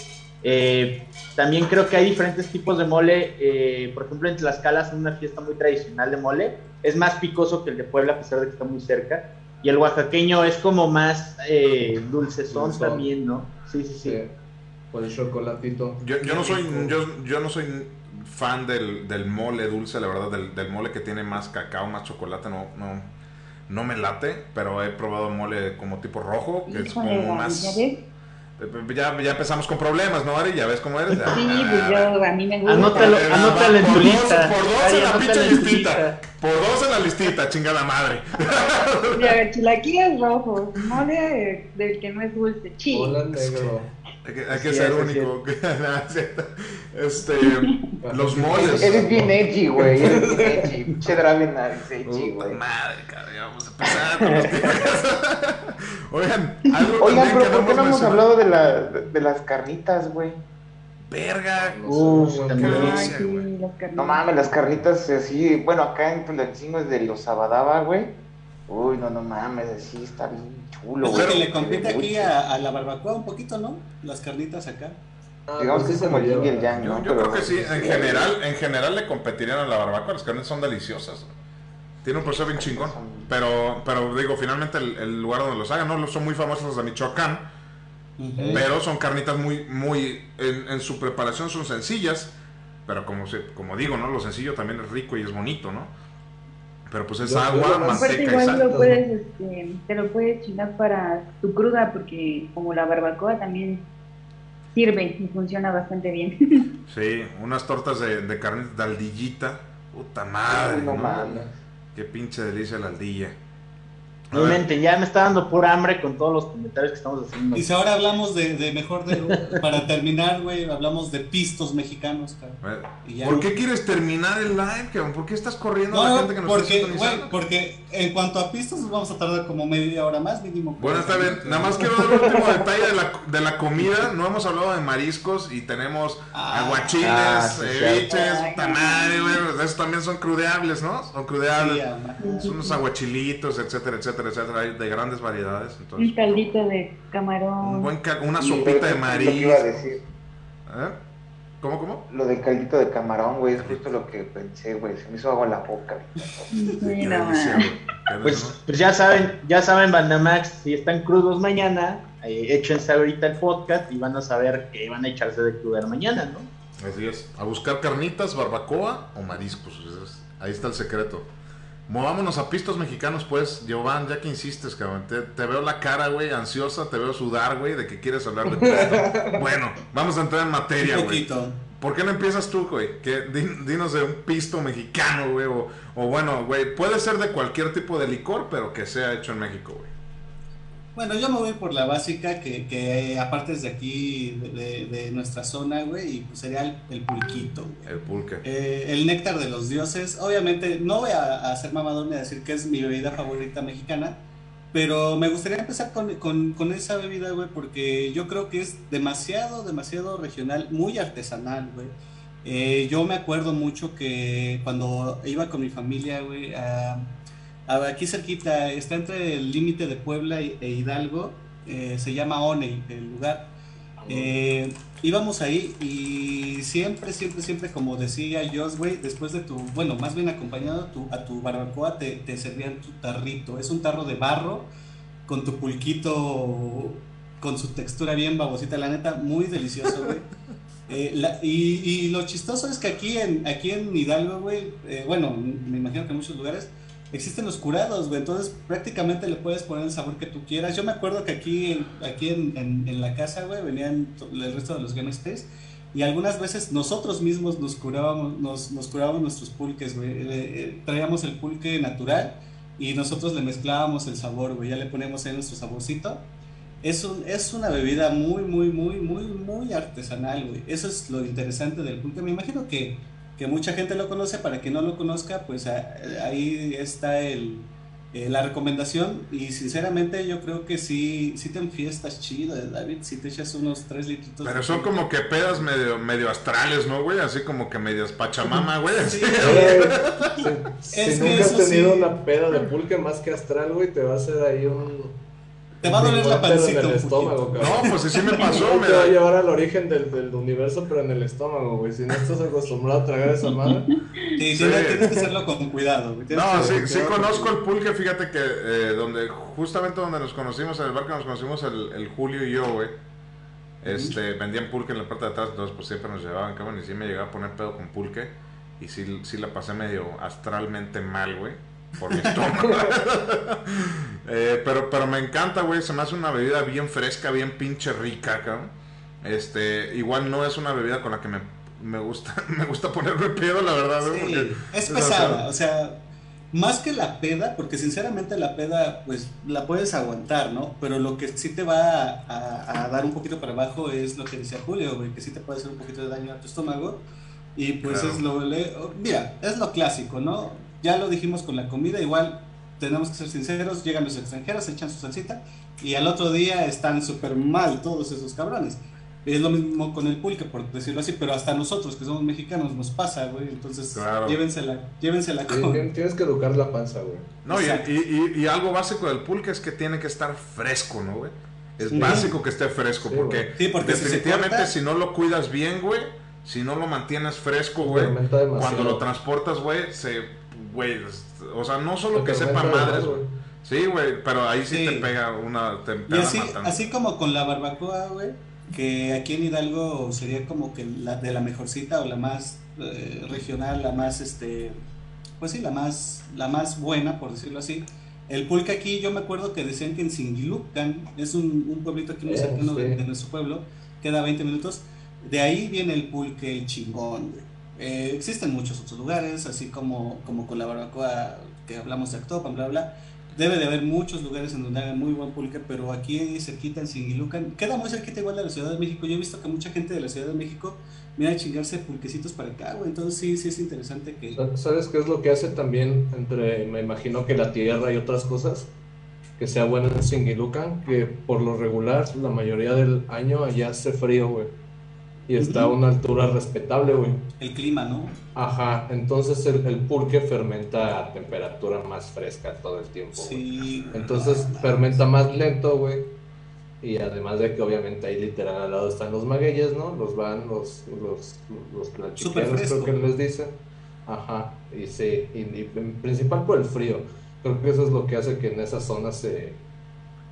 Eh, también creo que hay diferentes tipos de mole. eh, por ejemplo, en Tlaxcala es una fiesta muy tradicional de mole. Es más picoso que el de Puebla, a pesar de que está muy cerca. Y el oaxaqueño es como más eh, dulcezón Dulzón. también, ¿no? Sí, sí, sí. Sí, por el chocolatito. Yo, yo no soy, yo, yo no soy fan del, del mole dulce, la verdad, del, del mole que tiene más cacao, más chocolate, no, no, no me late, pero he probado mole como tipo rojo, que es como más... ¿ya ves? Ya, ya empezamos con problemas, ¿no, Ari? Ya ves cómo eres. Ya. Sí, pues yo, a mí me gusta. Anótalo, anótalo en por tu dos- lista. por dos Ari, en la pinche listita. Por dos en la listita, chingada madre. Ya, chilaquiles rojos, mole del que no es dulce, chi. Hola, negro. Hay que, hay que Sí, ser es único. este, los moles. Eres bien edgy, güey. Eres bien edgy. Pinche Dravenar es edgy, güey. madre, cabrón, ya vamos a empezar con los tíos. Oigan, algo Oigan, pero ¿por qué no hemos mencionado. hablado de, la, de, las carnitas, güey? Verga. Uf, delicia, sí. No mames, las carnitas así, bueno, acá en Tulancingo es de los Sabadaba, güey. Uy, no, no mames, así está bien chulo, Es güey. lo que le compite aquí a, a la barbacoa un poquito, ¿no? Las carnitas acá. Ah, Digamos pues que sí es como se el y el yang, ¿no? yo Pero- creo que sí, en general, en general le competirían a la barbacoa, las carnes son deliciosas. Tiene un proceso bien chingón. Pero, pero digo, finalmente el, el lugar donde los hagan, no son muy famosos los de Michoacán, pero son carnitas muy, muy, en, en su preparación son sencillas, pero como, se, como digo, ¿no? Lo sencillo también es rico y es bonito, ¿no? Pero pues es Yo- yo agua, Aparte manteca y sal. lo puedes, este, te lo puedes chingar para tu cruda porque como la barbacoa también sirve y funciona bastante bien. Sí, unas tortas de, de carne de aldillita. Puta madre, no ¿no? Qué pinche delicia la aldilla. No inventen, ya me está dando pura hambre con todos los comentarios que estamos haciendo. Y si ahora hablamos de, de mejor de. Para terminar, güey, hablamos de pistos mexicanos, cabrón. ¿Por qué quieres terminar el live, cabrón? ¿Por qué estás corriendo a la No, gente que nos está porque, güey, porque en cuanto a pistos vamos a tardar como media hora más, mínimo. Bueno, está bien. Nada más quiero dar un último detalle de la, de la comida. No hemos hablado de mariscos y tenemos Ah, aguachiles, ah, sí, ceviches, güey. Esos también son crudeables, ¿no? Son crudeables. Son unos aguachilitos, etcétera, etcétera, etcétera. Hay de grandes variedades. Un Entonces, caldito de camarón. un buen cal- una sopita de es lo que iba a marisco. decir. ¿Eh? ¿Cómo, cómo? Lo del caldito de camarón, güey, es justo lo que pensé, güey. Se me hizo agua en la boca. No, delicia, güey. Pues, pues ya saben, ya saben, Bandamax, si están crudos mañana, eh, échense ahorita el podcast y van a saber que van a echarse de crudar mañana, ¿no? Así es. A buscar carnitas, barbacoa o mariscos. Ese es- Ahí está el secreto. Movámonos a pistos mexicanos, pues, Giovanni, ya que insistes, cabrón. Te, te veo la cara, güey, ansiosa, te veo sudar, güey, de que quieres hablar de pisto. bueno, vamos a entrar en materia, Un güey. poquito. ¿Por qué no empiezas tú, güey? Que di- dinos de un pisto mexicano, güey. O, o bueno, güey, puede ser de cualquier tipo de licor, pero que sea hecho en México, güey. Bueno, yo me voy por la básica, que, que aparte es de aquí, de, de- nuestra zona, güey, y pues sería el, el pulquito, güey. El pulque. Eh, el néctar de los dioses. Obviamente, no voy a, a ser mamador ni a decir que es mi bebida favorita mexicana, pero me gustaría empezar con, con- con esa bebida, güey, porque yo creo que es demasiado, demasiado regional, muy artesanal, güey. Eh, yo me acuerdo mucho que cuando iba con mi familia, güey, a- aquí cerquita, está entre el límite de Puebla e Hidalgo, eh, se llama Oney, el lugar. Eh, íbamos ahí y siempre, siempre, siempre, como decía Joss, güey, después de tu, bueno, más bien acompañado a tu, a tu barbacoa, te, te servían tu tarrito. Es un tarro de barro con tu pulquito, con su textura bien babosita, la neta, muy delicioso, güey. Eh, la- y, y lo chistoso es que aquí en, aquí en Hidalgo, güey, eh, bueno, me imagino que en muchos lugares existen los curados, güey, entonces prácticamente le puedes poner el sabor que tú quieras. Yo me acuerdo que aquí, aquí en, en- la casa, güey, venían el resto de los gangsters y algunas veces nosotros mismos nos curábamos, nos, nos curábamos nuestros pulques, güey. Eh, eh, traíamos el pulque natural y nosotros le mezclábamos el sabor, güey, ya le poníamos ahí nuestro saborcito. Es, un, es una bebida muy, muy, muy, muy, muy artesanal, güey. Eso es lo interesante del pulque. Me imagino que, que mucha gente lo conoce. Para quien no lo conozca, pues ahí está el, eh, la recomendación. Y sinceramente yo creo que sí, sí te enfiestas chido, eh, David. Si te echas unos 3 litritos. Pero son como que pedas medio, medio astrales, ¿no, güey? Así como que medias pachamama, güey. Sí, si Es si que nunca has tenido sí. una peda de pulque más que astral, güey, te va a hacer ahí un. Te va a doler la pancita En el un estómago. No, pues sí, sí me pasó, me te va a da- llevar al origen del, del universo, pero en el estómago, güey. Si no estás acostumbrado a tragar esa madre. Sí, Sí. tienes, que hacerlo con cuidado, güey. Tienes No, que- sí, sí conozco el pulque, fíjate que eh, donde, justamente donde nos conocimos, en el bar que nos conocimos el, el Julio y yo, güey, este, vendían pulque en la parte de atrás, entonces pues siempre nos llevaban, cabrón, y sí me llegaba a poner pedo con pulque, y sí, sí la pasé medio astralmente mal, güey, por mi estómago. Eh, pero, pero me encanta, güey, se me hace una bebida bien fresca, bien pinche rica, cabrón. Este, igual no es una bebida con la que me, me gusta, me gusta ponerme pedo, la verdad, Sí, porque es o pesada, sea, o sea, más que la peda, porque sinceramente la peda, pues la puedes aguantar, ¿no? Pero lo que sí te va a, a- a dar un poquito para abajo es lo que decía Julio, güey, que sí te puede hacer un poquito de daño a tu estómago. Y pues Claro. es lo, mira, es lo clásico, ¿no? Ya lo dijimos con la comida, igual tenemos que ser sinceros, llegan los extranjeros, se echan su salsita y al otro día están súper mal todos esos cabrones. Es lo mismo con el pulque, por decirlo así, pero hasta nosotros que somos mexicanos nos pasa, güey. Entonces, Claro. llévensela, llévensela con... Tienes que educar la panza, güey. No, y, y- y- y algo básico del pulque es que tiene que estar fresco, ¿no, güey? Es Sí. básico que esté fresco, Sí, porque, Sí, porque si se definitivamente corta- si, no lo cuidas bien, güey, si no lo mantienes fresco, güey, cuando lo transportas, güey, se, güey, o sea, no solo Se que sepa madres, güey. Sí, güey, pero ahí sí, Sí. te pega una, te, te Y así, así como con la barbacoa, güey, que aquí en Hidalgo sería como que la de la mejorcita o la más eh, regional, la más, este, pues sí, la más, la más buena, por decirlo así. El pulque aquí, yo me acuerdo que decían que en Singilucan, es un, un pueblito aquí muy Eh, cercano sí. de nuestro pueblo, queda 20 minutos, de ahí viene el pulque, el chingón, güey. Eh, existen muchos otros lugares, así como, como con la barbacoa que hablamos de Actopan, bla, bla. Debe de haber muchos lugares en donde hagan muy buen pulque, pero aquí cerquita en Singilucan, queda muy cerquita igual de la Ciudad de México. Yo he visto que mucha gente de la Ciudad de México viene a chingarse pulquecitos para acá, güey. Entonces sí, sí es interesante que... Sa- ¿Sabes qué es lo que hace también entre, me imagino que la tierra y otras cosas? Que sea bueno en Singilucan, que por lo regular la mayoría del año allá hace frío, güey. Y está a una altura respetable, güey. El clima, ¿no? Ajá, entonces el, el pulque fermenta a temperatura más fresca todo el tiempo, güey. Sí. Entonces fermenta más lento, güey. Y además de que obviamente ahí literal al lado están los magueyes, ¿no? Los van, los, los, los creo que les dicen. Ajá, y sí, y, y en principal por el frío. Creo que eso es lo que hace que en esa zona se,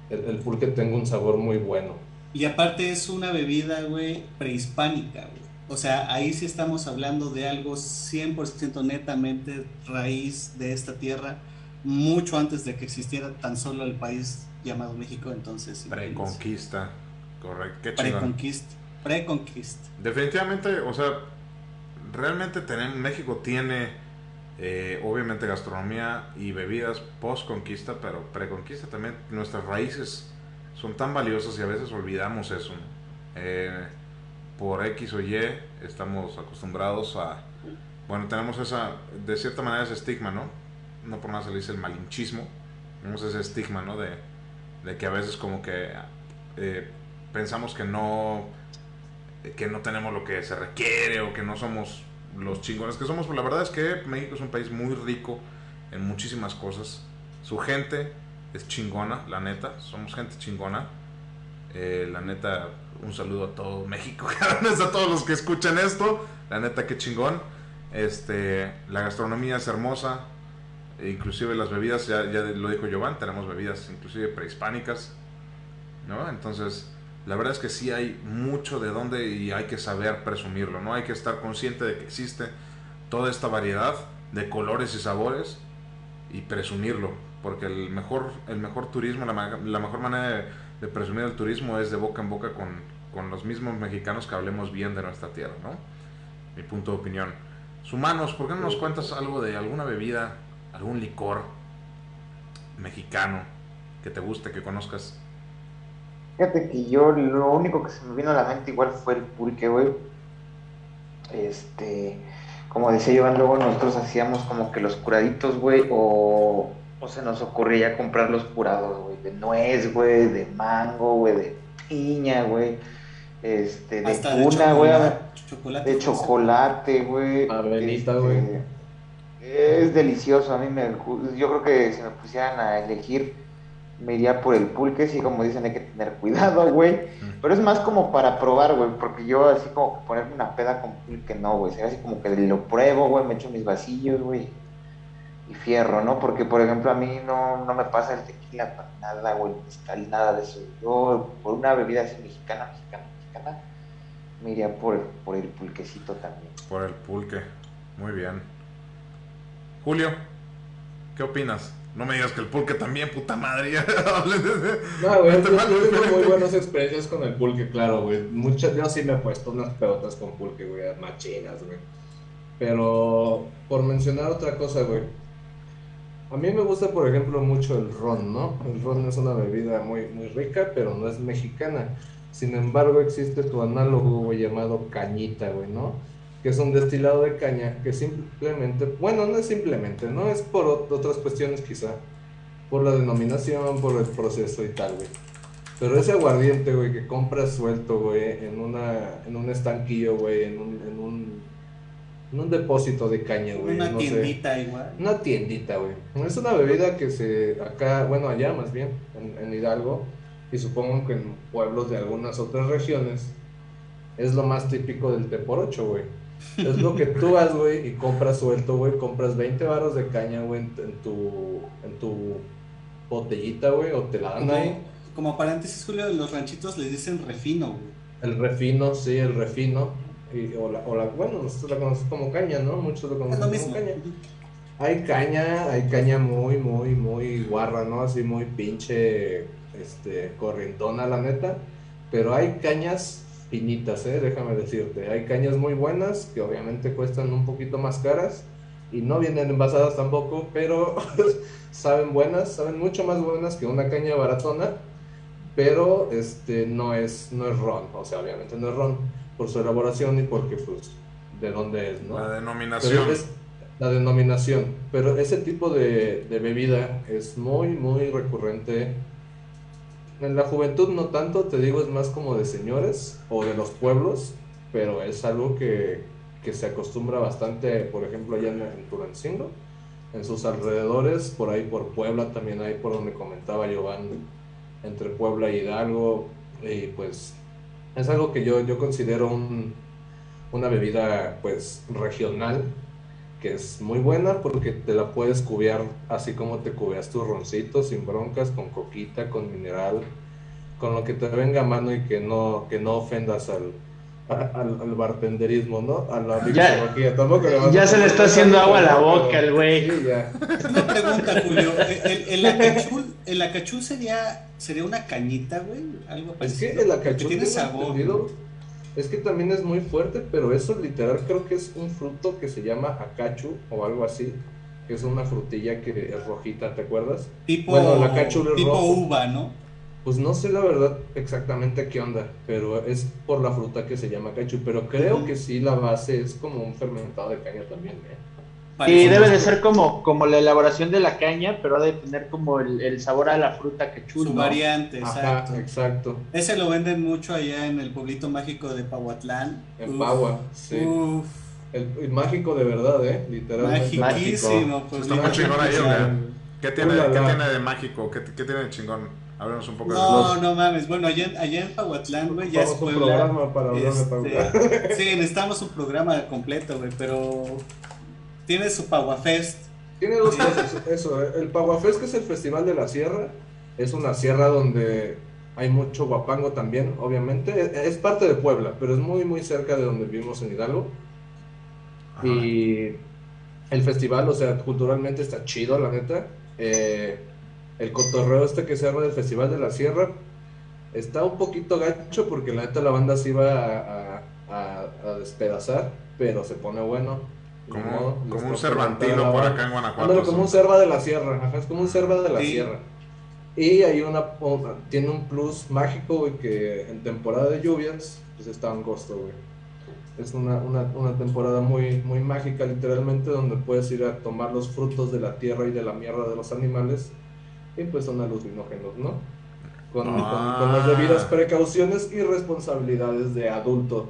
el, el pulque tenga un sabor muy bueno. Y aparte es una bebida, güey, prehispánica, güey. O sea, ahí sí estamos hablando de algo 100% netamente raíz de esta tierra, mucho antes de que existiera tan solo el país llamado México, entonces... Preconquista, correcto. Qué Preconquista, preconquista. Definitivamente, o sea, realmente tener, México tiene eh, obviamente gastronomía y bebidas post-conquista, pero preconquista también. Nuestras raíces son tan valiosas y a veces olvidamos eso. Eh, por X o Y estamos acostumbrados a, bueno, tenemos esa, de cierta manera ese estigma, ¿no? No por nada se le dice el malinchismo, tenemos ese estigma, ¿no? De, de que a veces como que eh, pensamos que no, que no tenemos lo que se requiere o que no somos los chingones que somos. Pero la verdad es que México es un país muy rico en muchísimas cosas. Su gente es chingona, la neta, somos gente chingona. Eh, la neta, un saludo a todo México, a todos los que escuchan esto. La neta, qué chingón. Este, la gastronomía es hermosa. E inclusive las bebidas, ya, ya lo dijo Giovanni, tenemos bebidas inclusive prehispánicas. ¿no? Entonces, la verdad es que sí hay mucho de dónde y hay que saber presumirlo, ¿no? Hay que estar consciente de que existe toda esta variedad de colores y sabores y presumirlo, porque el mejor, el mejor turismo, la, mejor manera de de presumir el turismo es de boca en boca con, con, los mismos mexicanos que hablemos bien de nuestra tierra, ¿no? Mi punto de opinión. Sumanos, ¿por qué no nos cuentas algo de alguna bebida, algún licor mexicano que te guste, que conozcas? Fíjate que yo lo único que se me vino a la mente igual fue el pulque, güey. Este, como decía Iván, luego nosotros hacíamos como que los curaditos, güey, o o se nos ocurría comprar los curados, güey, de nuez, güey, de mango, güey, de piña, güey, este, de cuna, güey, de chocolate, güey. Avenita, este, güey. Es delicioso, a mí me, yo creo que si me pusieran a elegir, me iría por el pulque, sí, como dicen, hay que tener cuidado, güey, pero es más como para probar, güey, porque yo así como ponerme una peda con pulque, no, güey, así como que lo pruebo, güey, me echo mis vasillos, güey, y fierro, ¿no? Porque, por ejemplo, a mí no, no me pasa el tequila para nada o el mezcal, nada de eso. Yo, por una bebida así mexicana, mexicana, mexicana, me iría por, por el pulquecito también. Por el pulque, muy bien. Julio, ¿qué opinas? No me digas que el pulque también, puta madre. no, güey, yo, tengo muy buenas experiencias con el pulque, claro, güey. Muchas, yo sí me he puesto unas pelotas con pulque, güey, machinas, güey. Pero, por mencionar otra cosa, güey a mí me gusta, por ejemplo, mucho el ron, ¿no? El ron es una bebida muy, muy rica, pero no es mexicana. Sin embargo, existe tu análogo, güey, llamado cañita, güey, ¿no? Que es un destilado de caña que simplemente, bueno, no es simplemente, ¿no? Es por otras cuestiones quizá. Por la denominación, por el proceso y tal, güey. Pero ese aguardiente, güey, que compras suelto, güey, en, una, en un estanquillo, güey, en un, en un en un depósito de caña, güey. Una tiendita igual. Una tiendita, güey. Es una bebida que se, acá, bueno, allá más bien, en, Hidalgo, y supongo que en pueblos de algunas otras regiones, es lo más típico del té por ocho, güey. Es lo que tú vas, güey, y compras suelto, güey, compras 20 varos de caña, güey, en, tu, en tu botellita, güey, o te la dan ahí. Como paréntesis, Julio, los ranchitos les dicen refino, güey. El refino, sí, el refino o, la, o la, bueno, nosotros la conocemos como caña, ¿no? Muchos lo conocen como caña. Hay caña, hay caña muy, muy, muy guarra, ¿no? Así muy pinche, este, corrientona, la neta. Pero hay cañas finitas, ¿eh? Déjame decirte. Hay cañas muy buenas que obviamente cuestan un poquito más caras y no vienen envasadas tampoco, pero saben buenas, saben mucho más buenas que una caña baratona, pero este no es no es ron, o sea, obviamente no es ron por su elaboración y porque, pues, de dónde es, ¿no? La denominación. la denominación. Pero ese tipo de, de, bebida es muy, muy recurrente. En la juventud no tanto, te digo, es más como de señores o de los pueblos, pero es algo que, que se acostumbra bastante, por ejemplo, allá en, en Turancingo, en sus alrededores, por ahí por Puebla también hay, por donde comentaba Giovanni, entre Puebla y Hidalgo, y pues es algo que yo, yo considero una bebida pues regional, que es muy buena porque te la puedes cubear así como te cubeas tus roncitos sin broncas, con coquita, con mineral, con lo que te venga a mano y que no, que no ofendas al, al, al bartenderismo, ¿no? A la Ya- mixología. Tampoco le vas ya a se le está haciendo agua a la boca al güey. Sí, ya. Una pregunta, Julio. ¿El, el, acachul, el acachul sería, sería una cañita, güey? Algo Es que el Porque acachú tiene sabor. Es que también es muy fuerte, pero eso literal creo que es un fruto que se llama acachu o algo así, que es una frutilla que es rojita, ¿te acuerdas? Tipo, Bueno, el acachul es tipo rojo. uva, ¿no? Pues no sé la verdad exactamente qué onda, pero es por la fruta que se llama acachu, pero creo que sí la base es como un fermentado de caña también, ¿eh? Y debe de ser como, como la elaboración de la caña, pero ha de tener como el, el sabor a la fruta que Su chulo. variante, Ajá, exacto. exacto. Ese lo venden mucho allá en el pueblito mágico de Pahuatlán. En Uf, Pagua, sí. Uf, El, el mágico de verdad, ¿eh? Literalmente. magiquísimo. Pues, Está muy chingón ahí. ¿Qué tiene. ¿Qué tiene de mágico? ¿Qué, qué tiene de chingón? Háblanos un poco de No, eso. no mames. Bueno, allá, en- allá en Pahuatlán, güey, ya es un Puebla. programa para hablar de. Este, sí, necesitamos un programa completo, güey, pero tiene su Paguafest. Tiene dos cosas, eso, eh, el Paguafest que es el festival de la sierra, es una sierra donde hay mucho guapango también, obviamente, E- es parte de Puebla, pero es muy muy cerca de donde vivimos en Hidalgo, Ajá. y el festival, o sea, culturalmente está chido, la neta, Eh, el cotorreo este que se arma del festival de la sierra, está un poquito gacho porque la neta la banda se iba a, a- a- a despedazar, pero se pone bueno. Como, como un cervantino por acá en Guanajuato. Ándale, como un cerva de la sierra, ajá, es como un cerva de la Sí. sierra. Y hay una, tiene un plus mágico, güey, que en temporada de lluvias, pues está en costo, güey. Es una, una, una temporada muy, muy mágica, literalmente, donde puedes ir a tomar los frutos de la tierra y de la mierda de los animales, y pues son alucinógenos, ¿no? Con, Ah. con, con las debidas precauciones y responsabilidades de adulto.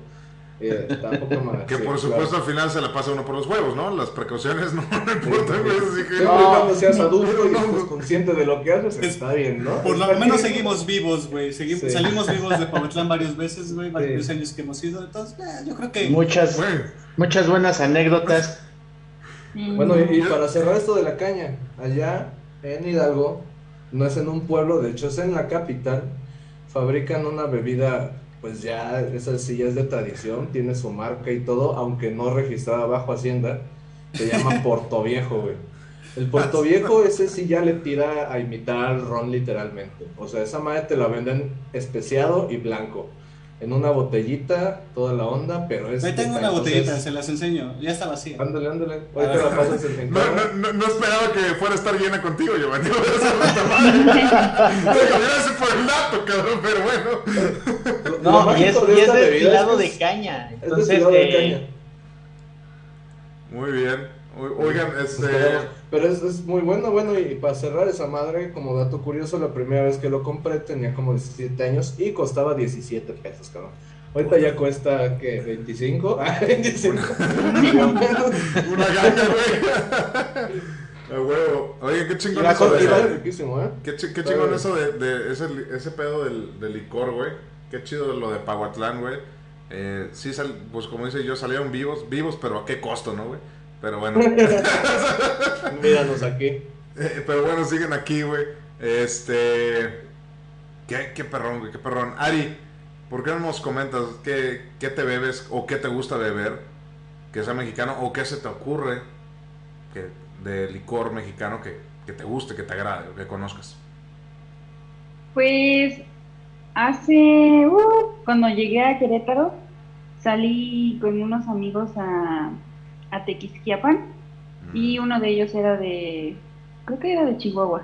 Eh, Que sí, por claro. supuesto al final se la pasa uno por los huevos, ¿no? Las precauciones no, importan, Siempre y No. cuando seas adulto y No. estés consciente de lo que haces, Es- está bien, ¿no? Por lo menos bien. seguimos vivos, güey. Sí. Salimos vivos de Pahuatlán varias veces, güey. Varios Sí. años que hemos ido. Entonces, eh, yo creo que. Muchas, muchas buenas anécdotas. Bueno, y, y para cerrar esto de la caña, allá en Hidalgo, no es en un pueblo, de hecho es en la capital, fabrican una bebida, pues ya, esa sí ya es de tradición, tiene su marca y todo, aunque no registrada bajo Hacienda, se llama Porto Viejo, güey. El Puerto Viejo, ese sí ya le tira a imitar al ron literalmente. O sea, esa madre te la venden especiado y blanco. En una botellita, toda la onda, pero es... Ahí tengo una entonces- botellita, se las enseño. Ya está vacía. Ándale, ándale. Ahorita la pasas en, en no, no, no, no esperaba que fuera a estar llena contigo, Giovanni. Voy a hacer esta madre. Digo, Gracias por el dato, cabrón, pero bueno. No, y es, y es destilado de es- caña. Es Entonces, destilado de eh, caña. Muy bien. Oigan, este. Pero es, es muy bueno, bueno, y para cerrar esa madre, como dato curioso, la primera vez que lo compré tenía como 17 años y costaba 17 pesos, cabrón. Ahorita ya cuesta, ¿qué? ¿25? Ah, 25. Una gana, güey. A huevo. Oigan, qué chingón eso de. Riquísimo, ¿eh? Qué, chi- qué chingón eso de, de ese, ese pedo del, del licor, güey. Qué chido lo de Pahuatlán, güey. Eh, sí, sal- pues como dice yo, salieron vivos, vivos, pero a qué costo, ¿no, güey? Pero bueno. Míranos aquí. Eh, pero bueno, siguen aquí, güey. Este. Qué, qué perrón, güey, qué perrón. Ari, ¿por qué no nos comentas qué, qué te bebes o qué te gusta beber que sea mexicano o qué se te ocurre que, de licor mexicano que, que te guste, que te agrade o que conozcas? Pues hace, uh, cuando llegué a Querétaro, salí con unos amigos a, a Tequisquiapan y uno de ellos era de, creo que era de Chihuahua.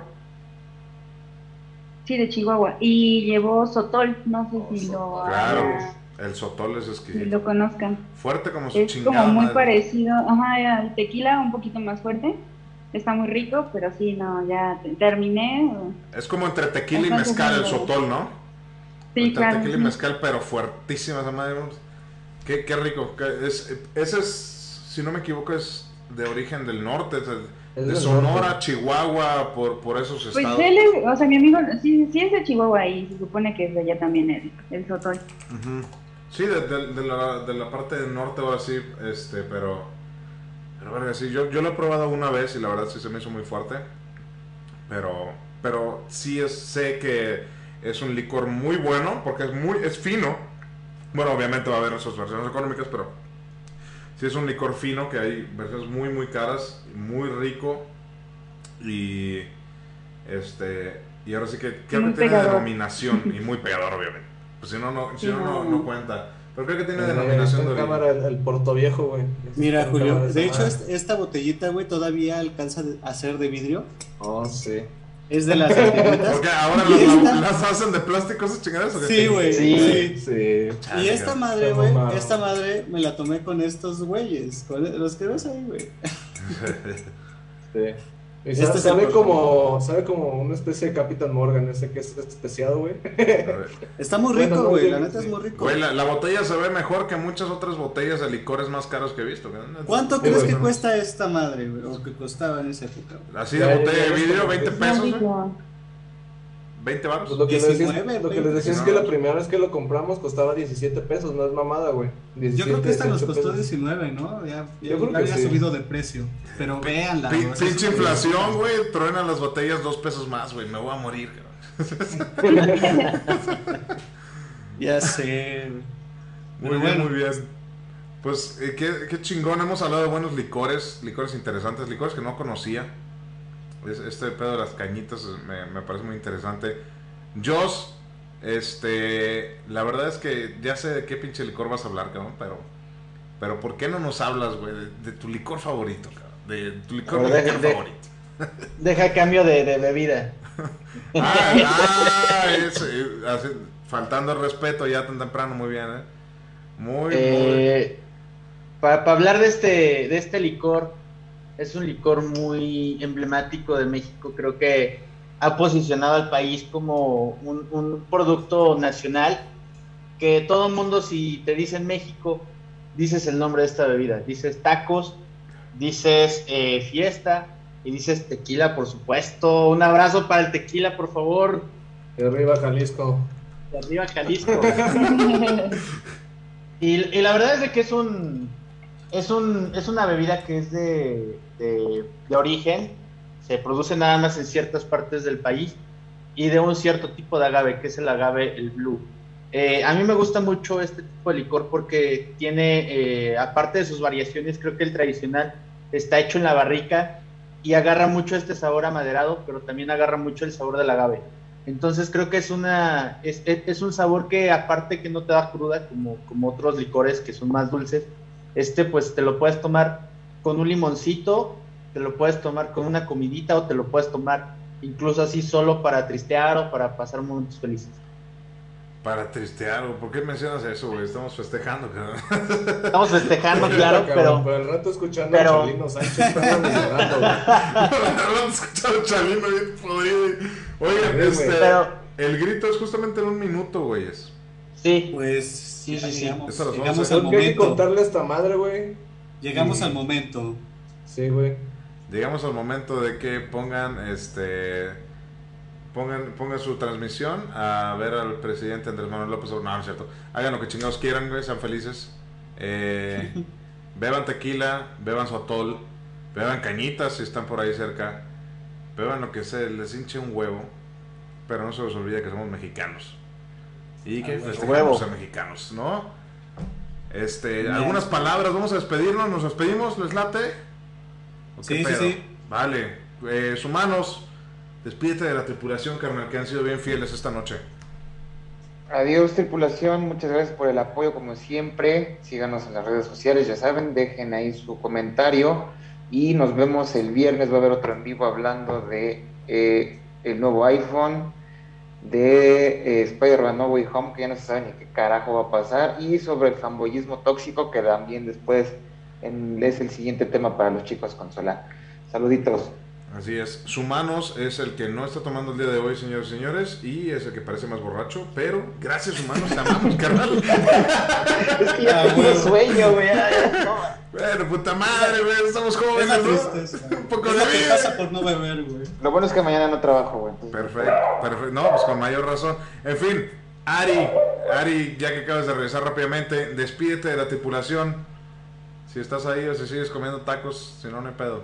Sí, de Chihuahua. Y llevó Sotol, no sé si lo, Claro, haya- el sotol es si exquisito. lo conozcan. Fuerte como su Es chingada como muy madre. parecido, ajá, al tequila, un poquito más fuerte. Está muy rico, pero sí, no, ya te- terminé. Es como entre tequila y mezcal el sotol, ¿no? Sí, entre claro. tequila y mezcal, pero fuertísima esa madre. Qué, qué rico. que es, ese es, si no me equivoco, es de origen del norte, de, Sonora, norte. Chihuahua, por, por esos Pues estados. él es, o sea, mi amigo, sí, sí es de Chihuahua y se supone que es de allá también el, el Sotol. Ujú. Sí, de, de- de la, de la parte del norte ahora sí, este, pero... Pero verga, sí, yo, yo lo he probado una vez y la verdad sí se me hizo muy fuerte. Pero, pero sí es, sé que es un licor muy bueno porque es muy es fino, Bueno, obviamente va a haber sus versiones económicas, pero sí es un licor fino que hay versiones muy, muy caras, muy rico y este y ahora sí que creo que tiene pegador. denominación y muy pegador, obviamente. Pues si no, no, si no, no, no. cuenta. Pero creo que tiene Eh, denominación de cámara el, el Porto Viejo, güey. Mira, Julio, de hecho, esta botellita, güey, todavía alcanza a ser de vidrio. Oh, sí. Es de las antiguitas. Porque ahora ¿Y las, esta? las hacen de plástico esas chingaderas. Sí, güey. Sí. sí. Sí. Y esta madre, güey, esta madre me la tomé con estos güeyes, con los que ves ahí, güey. Sí. Y Este sabe, como, sabe como una especie de Capitán Morgan, ese que es especiado, güey. Está muy rico, güey, la neta sí. es muy rico. Güey, la, la botella se ve mejor que muchas otras botellas de licores más caros que he visto. ¿Cuánto crees que cuesta esta madre, güey? O que costaba en esa época? Así de botella de vidrio, ya, 20 ya. pesos. 20 baros. Pues lo que, les decía, 19, lo que les güey. decía es que la primera vez que lo compramos costaba 17 pesos, no es mamada, güey. Yo 17, creo que esta nos 18 costó pesos. 19, ¿no? Ya, ya Yo creo que había sí. subido de precio. Pero véanla. Sea, pinche es inflación, güey. Truenan las botellas dos pesos más, güey. Me voy a morir, cabrón. Ya sé, güey. Muy Pero bien, bueno. muy bien. Pues eh, qué, qué chingón. Hemos hablado de buenos licores, licores interesantes, licores que no conocía. Es- Este pedo de las cañitas me, me parece muy interesante. Joss, este, la verdad es que ya sé de qué pinche licor vas a hablar, cabrón, pero, pero ¿por qué no nos hablas, güey, de, de tu licor favorito, cabrón? De tu licor de- de- favorito. Deja cambio de, de bebida. Ah, ah, es, así, faltando el respeto ya tan temprano, muy bien, ¿eh? Muy, Eh, Para hablar de este, de este licor, es un licor muy emblemático de México. Creo que ha posicionado al país como un, un producto nacional que todo el mundo, si te dicen México, dices el nombre de esta bebida. Dices tacos, dices eh, fiesta y dices tequila, por supuesto. Un abrazo para el tequila, por favor. Y arriba Jalisco. De arriba, Jalisco. Y, y la verdad es de que es un es un es una bebida que es de, de, origen, se produce nada más en ciertas partes del país y de un cierto tipo de agave, que es el agave el blue. Eh, a mí me gusta mucho este tipo de licor porque tiene, eh, aparte de sus variaciones, creo que el tradicional está hecho en la barrica y agarra mucho este sabor amaderado, pero también agarra mucho el sabor del agave. Entonces creo que es una es- es un sabor que aparte que no te da cruda como, como otros licores que son más dulces, este pues te lo puedes tomar con un limoncito, te lo puedes tomar con una comidita o te lo puedes tomar incluso así solo para tristear o para pasar momentos felices. Para tristear. ¿por qué mencionas eso, güey? Estamos festejando, cabrón. Estamos festejando, claro, cabrón, pero el rato escuchando pero- a Chalino Sánchez, llorando, güey. Vamos a escuchar a Chalino bien podrido. Oigan, este. pero El grito es justamente en un minuto, güeyes. sí, Pues Sí, sí, sí. llegamos, Eso los vamos llegamos a al hay que momento. contarle a esta madre, güey. Llegamos Sí. al momento. Sí, güey. Llegamos al momento de que pongan este. Pongan, pongan su transmisión a ver al presidente Andrés Manuel López Obrador. No, no es cierto. Hagan lo que chingados quieran, güey, sean felices. Eh, beban tequila, beban su atol, beban cañitas si están por ahí cerca. Beban lo que se les hinche un huevo. Pero no se les olvide que somos mexicanos. Y que Huevo. ser mexicanos, ¿no? Este, Bien. algunas palabras, vamos a despedirnos, nos despedimos, ¿les late? ¿O qué Sí, sí. Vale, eh, humanos, despídete de la tripulación, carnal, que han sido bien fieles esta noche. Adiós tripulación, muchas gracias por el apoyo como siempre. Síganos en las redes sociales, ya saben, dejen ahí su comentario y nos vemos el viernes. Va a haber otro en vivo hablando de eh, el nuevo iPhone, de eh, Spider-Man No Way Home, que ya no se sabe ni qué carajo va a pasar, y sobre el fanboyismo tóxico, que también después es el siguiente tema para los chicos consola. Saluditos. Así es, Sumanos es el que no está tomando el día de hoy, señores y señores, y es el que parece más borracho, pero gracias, Humanos, te amamos, carnal. es que ya Ah, tengo huevo. sueño, güey. Bueno, puta madre, güey, estamos Es jóvenes, ¿no? tristeza. Un poco es de vida. pasa por no beber, güey. Lo bueno es que mañana no trabajo, güey. entonces- Perfecto, perfecto. No, pues con mayor razón. En fin, Ari, Ari, ya que acabas de regresar rápidamente, despídete de la tripulación. Si estás ahí o si sigues comiendo tacos, si no, no hay pedo.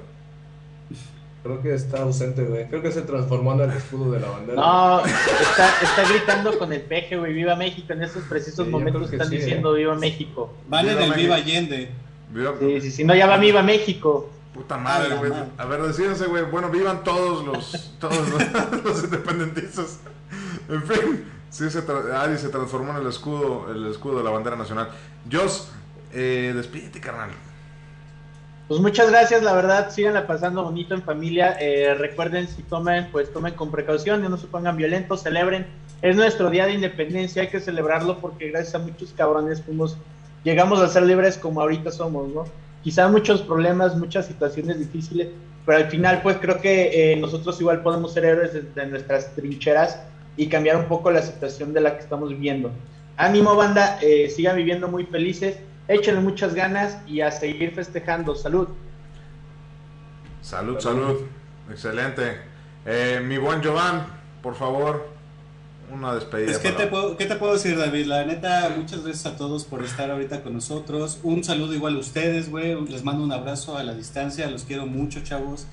Creo que está ausente, güey. Creo que se transformó en el escudo de la bandera. No, está, está gritando con el peje, güey. Viva México. En estos precisos Sí, momentos que están sí, diciendo Viva México. Van en Viva Allende. Viva- Sí, sí, sí. No, ya va Viva México. Puta madre, A la güey. A ver, decídense, güey. Bueno, vivan todos los, todos los, los independentistas. En fin, sí se tra- Ari se transformó en el escudo, el escudo de la bandera nacional. Jos, eh, despídete, carnal. Pues muchas gracias, la verdad, síganla pasando bonito en familia. Eh, recuerden, si tomen, pues tomen con precaución, no se pongan violentos, celebren. Es nuestro día de independencia, hay que celebrarlo porque gracias a muchos cabrones fuimos, llegamos a ser libres como ahorita somos, ¿no? Quizá muchos problemas, muchas situaciones difíciles, pero al final, pues creo que eh, nosotros igual podemos ser héroes de, de nuestras trincheras y cambiar un poco la situación de la que estamos viviendo. Ánimo, banda, eh, sigan viviendo muy felices échenle muchas ganas y a seguir festejando. Salud. Salud, salud. Excelente. Eh, mi buen Jovan, por favor, una despedida. Pues, ¿qué para- te, puedo, ¿qué te puedo decir, David? La neta, muchas gracias a todos por estar ahorita con nosotros. Un saludo igual a ustedes, güey. Les mando un abrazo a la distancia. Los quiero mucho, chavos.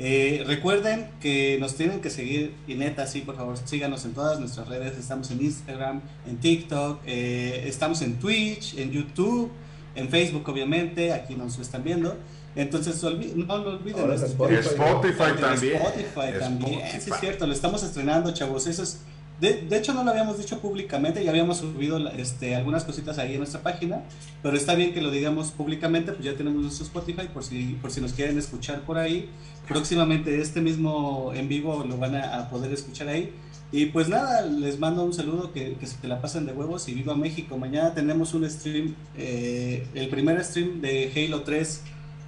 Eh, recuerden que nos tienen que seguir y neta, sí, por favor, síganos en todas nuestras redes. Estamos en Instagram, en TikTok, eh, estamos en Twitch, en YouTube, en Facebook, obviamente. Aquí nos están viendo. Entonces, no lo olviden. Ahora Spotify. Spotify en también. Spotify también, sí Spotify. es cierto, lo estamos estrenando, chavos. Eso es, de, de hecho no lo habíamos dicho públicamente, ya habíamos subido este, algunas cositas ahí en nuestra página, pero está bien que lo digamos públicamente, pues ya tenemos nuestro Spotify por si, por si nos quieren escuchar por ahí. Próximamente este mismo en vivo lo van a, a poder escuchar ahí. Y pues nada, les mando un saludo, que, que se te la pasen de huevos y viva México. Mañana tenemos un stream, eh, el primer stream de Halo 3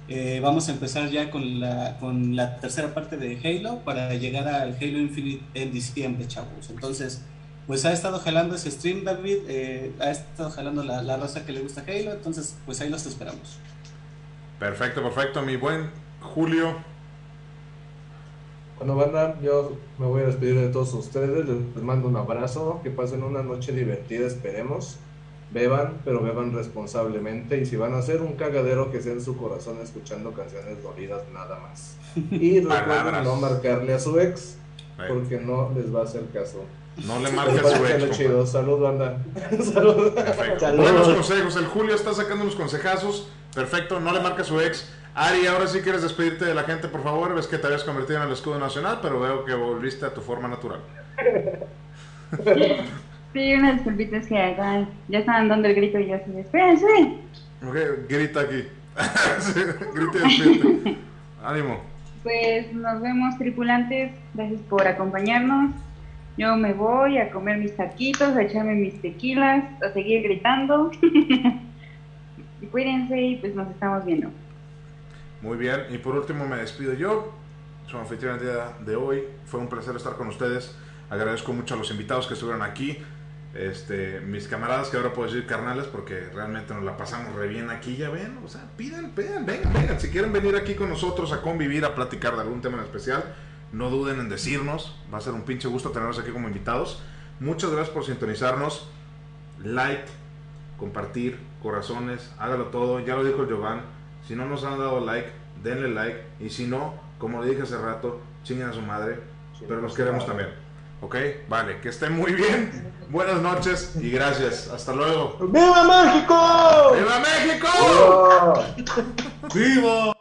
eh, vamos a empezar ya con la, con la tercera parte de Halo para llegar al Halo Infinite en diciembre, chavos. Entonces, pues ha estado jalando ese stream, David. eh, ha estado jalando la, la raza que le gusta Halo. Entonces, pues ahí los esperamos. Perfecto, perfecto. Mi buen Julio. Bueno, banda, yo me voy a despedir de todos ustedes. Les mando un abrazo. Que pasen una noche divertida, esperemos. Beban, pero beban responsablemente. Y si van a hacer un cagadero, que sea en su corazón escuchando canciones dolidas, nada más. Y recuerden no marcarle a su ex, porque no les va a hacer caso. no le marques a su ex. chido. Salud, banda. Salud. Buenos consejos. El Julio está sacando unos consejazos. Perfecto. No le marca a su ex. Ari, ahora sí quieres despedirte de la gente, por favor. Ves que te habías convertido en el escudo nacional, pero veo que volviste a tu forma natural. Sí, unas disculpitas que acá ya estaban dando el grito y yo así, espérense. Ok, grita aquí. Grita y despídete. Ánimo. Pues nos vemos tripulantes, gracias por acompañarnos. Yo me voy a comer mis taquitos, a echarme mis tequilas, a seguir gritando. y cuídense y pues nos estamos viendo. Muy bien, y por último me despido yo, su anfitrión el día de hoy. Fue un placer estar con ustedes. Agradezco mucho a los invitados que estuvieron aquí. Este, mis camaradas que ahora puedo decir carnales porque realmente nos la pasamos re bien aquí, ya ven, o sea, pidan, pidan, vengan, vengan, si quieren venir aquí con nosotros a convivir, a platicar de algún tema en especial, no duden en decirnos, va a ser un pinche gusto tenerlos aquí como invitados. Muchas gracias por sintonizarnos, like, compartir, corazones, hágalo todo, ya lo dijo Giovanni, si no nos han dado like, denle like, y si no, como le dije hace rato, chinguen a su madre, pero los queremos también. ¿Ok? Vale, que estén muy bien. Buenas noches y gracias. Hasta luego. ¡Viva México! ¡Viva México! ¡Viva! ¡Viva!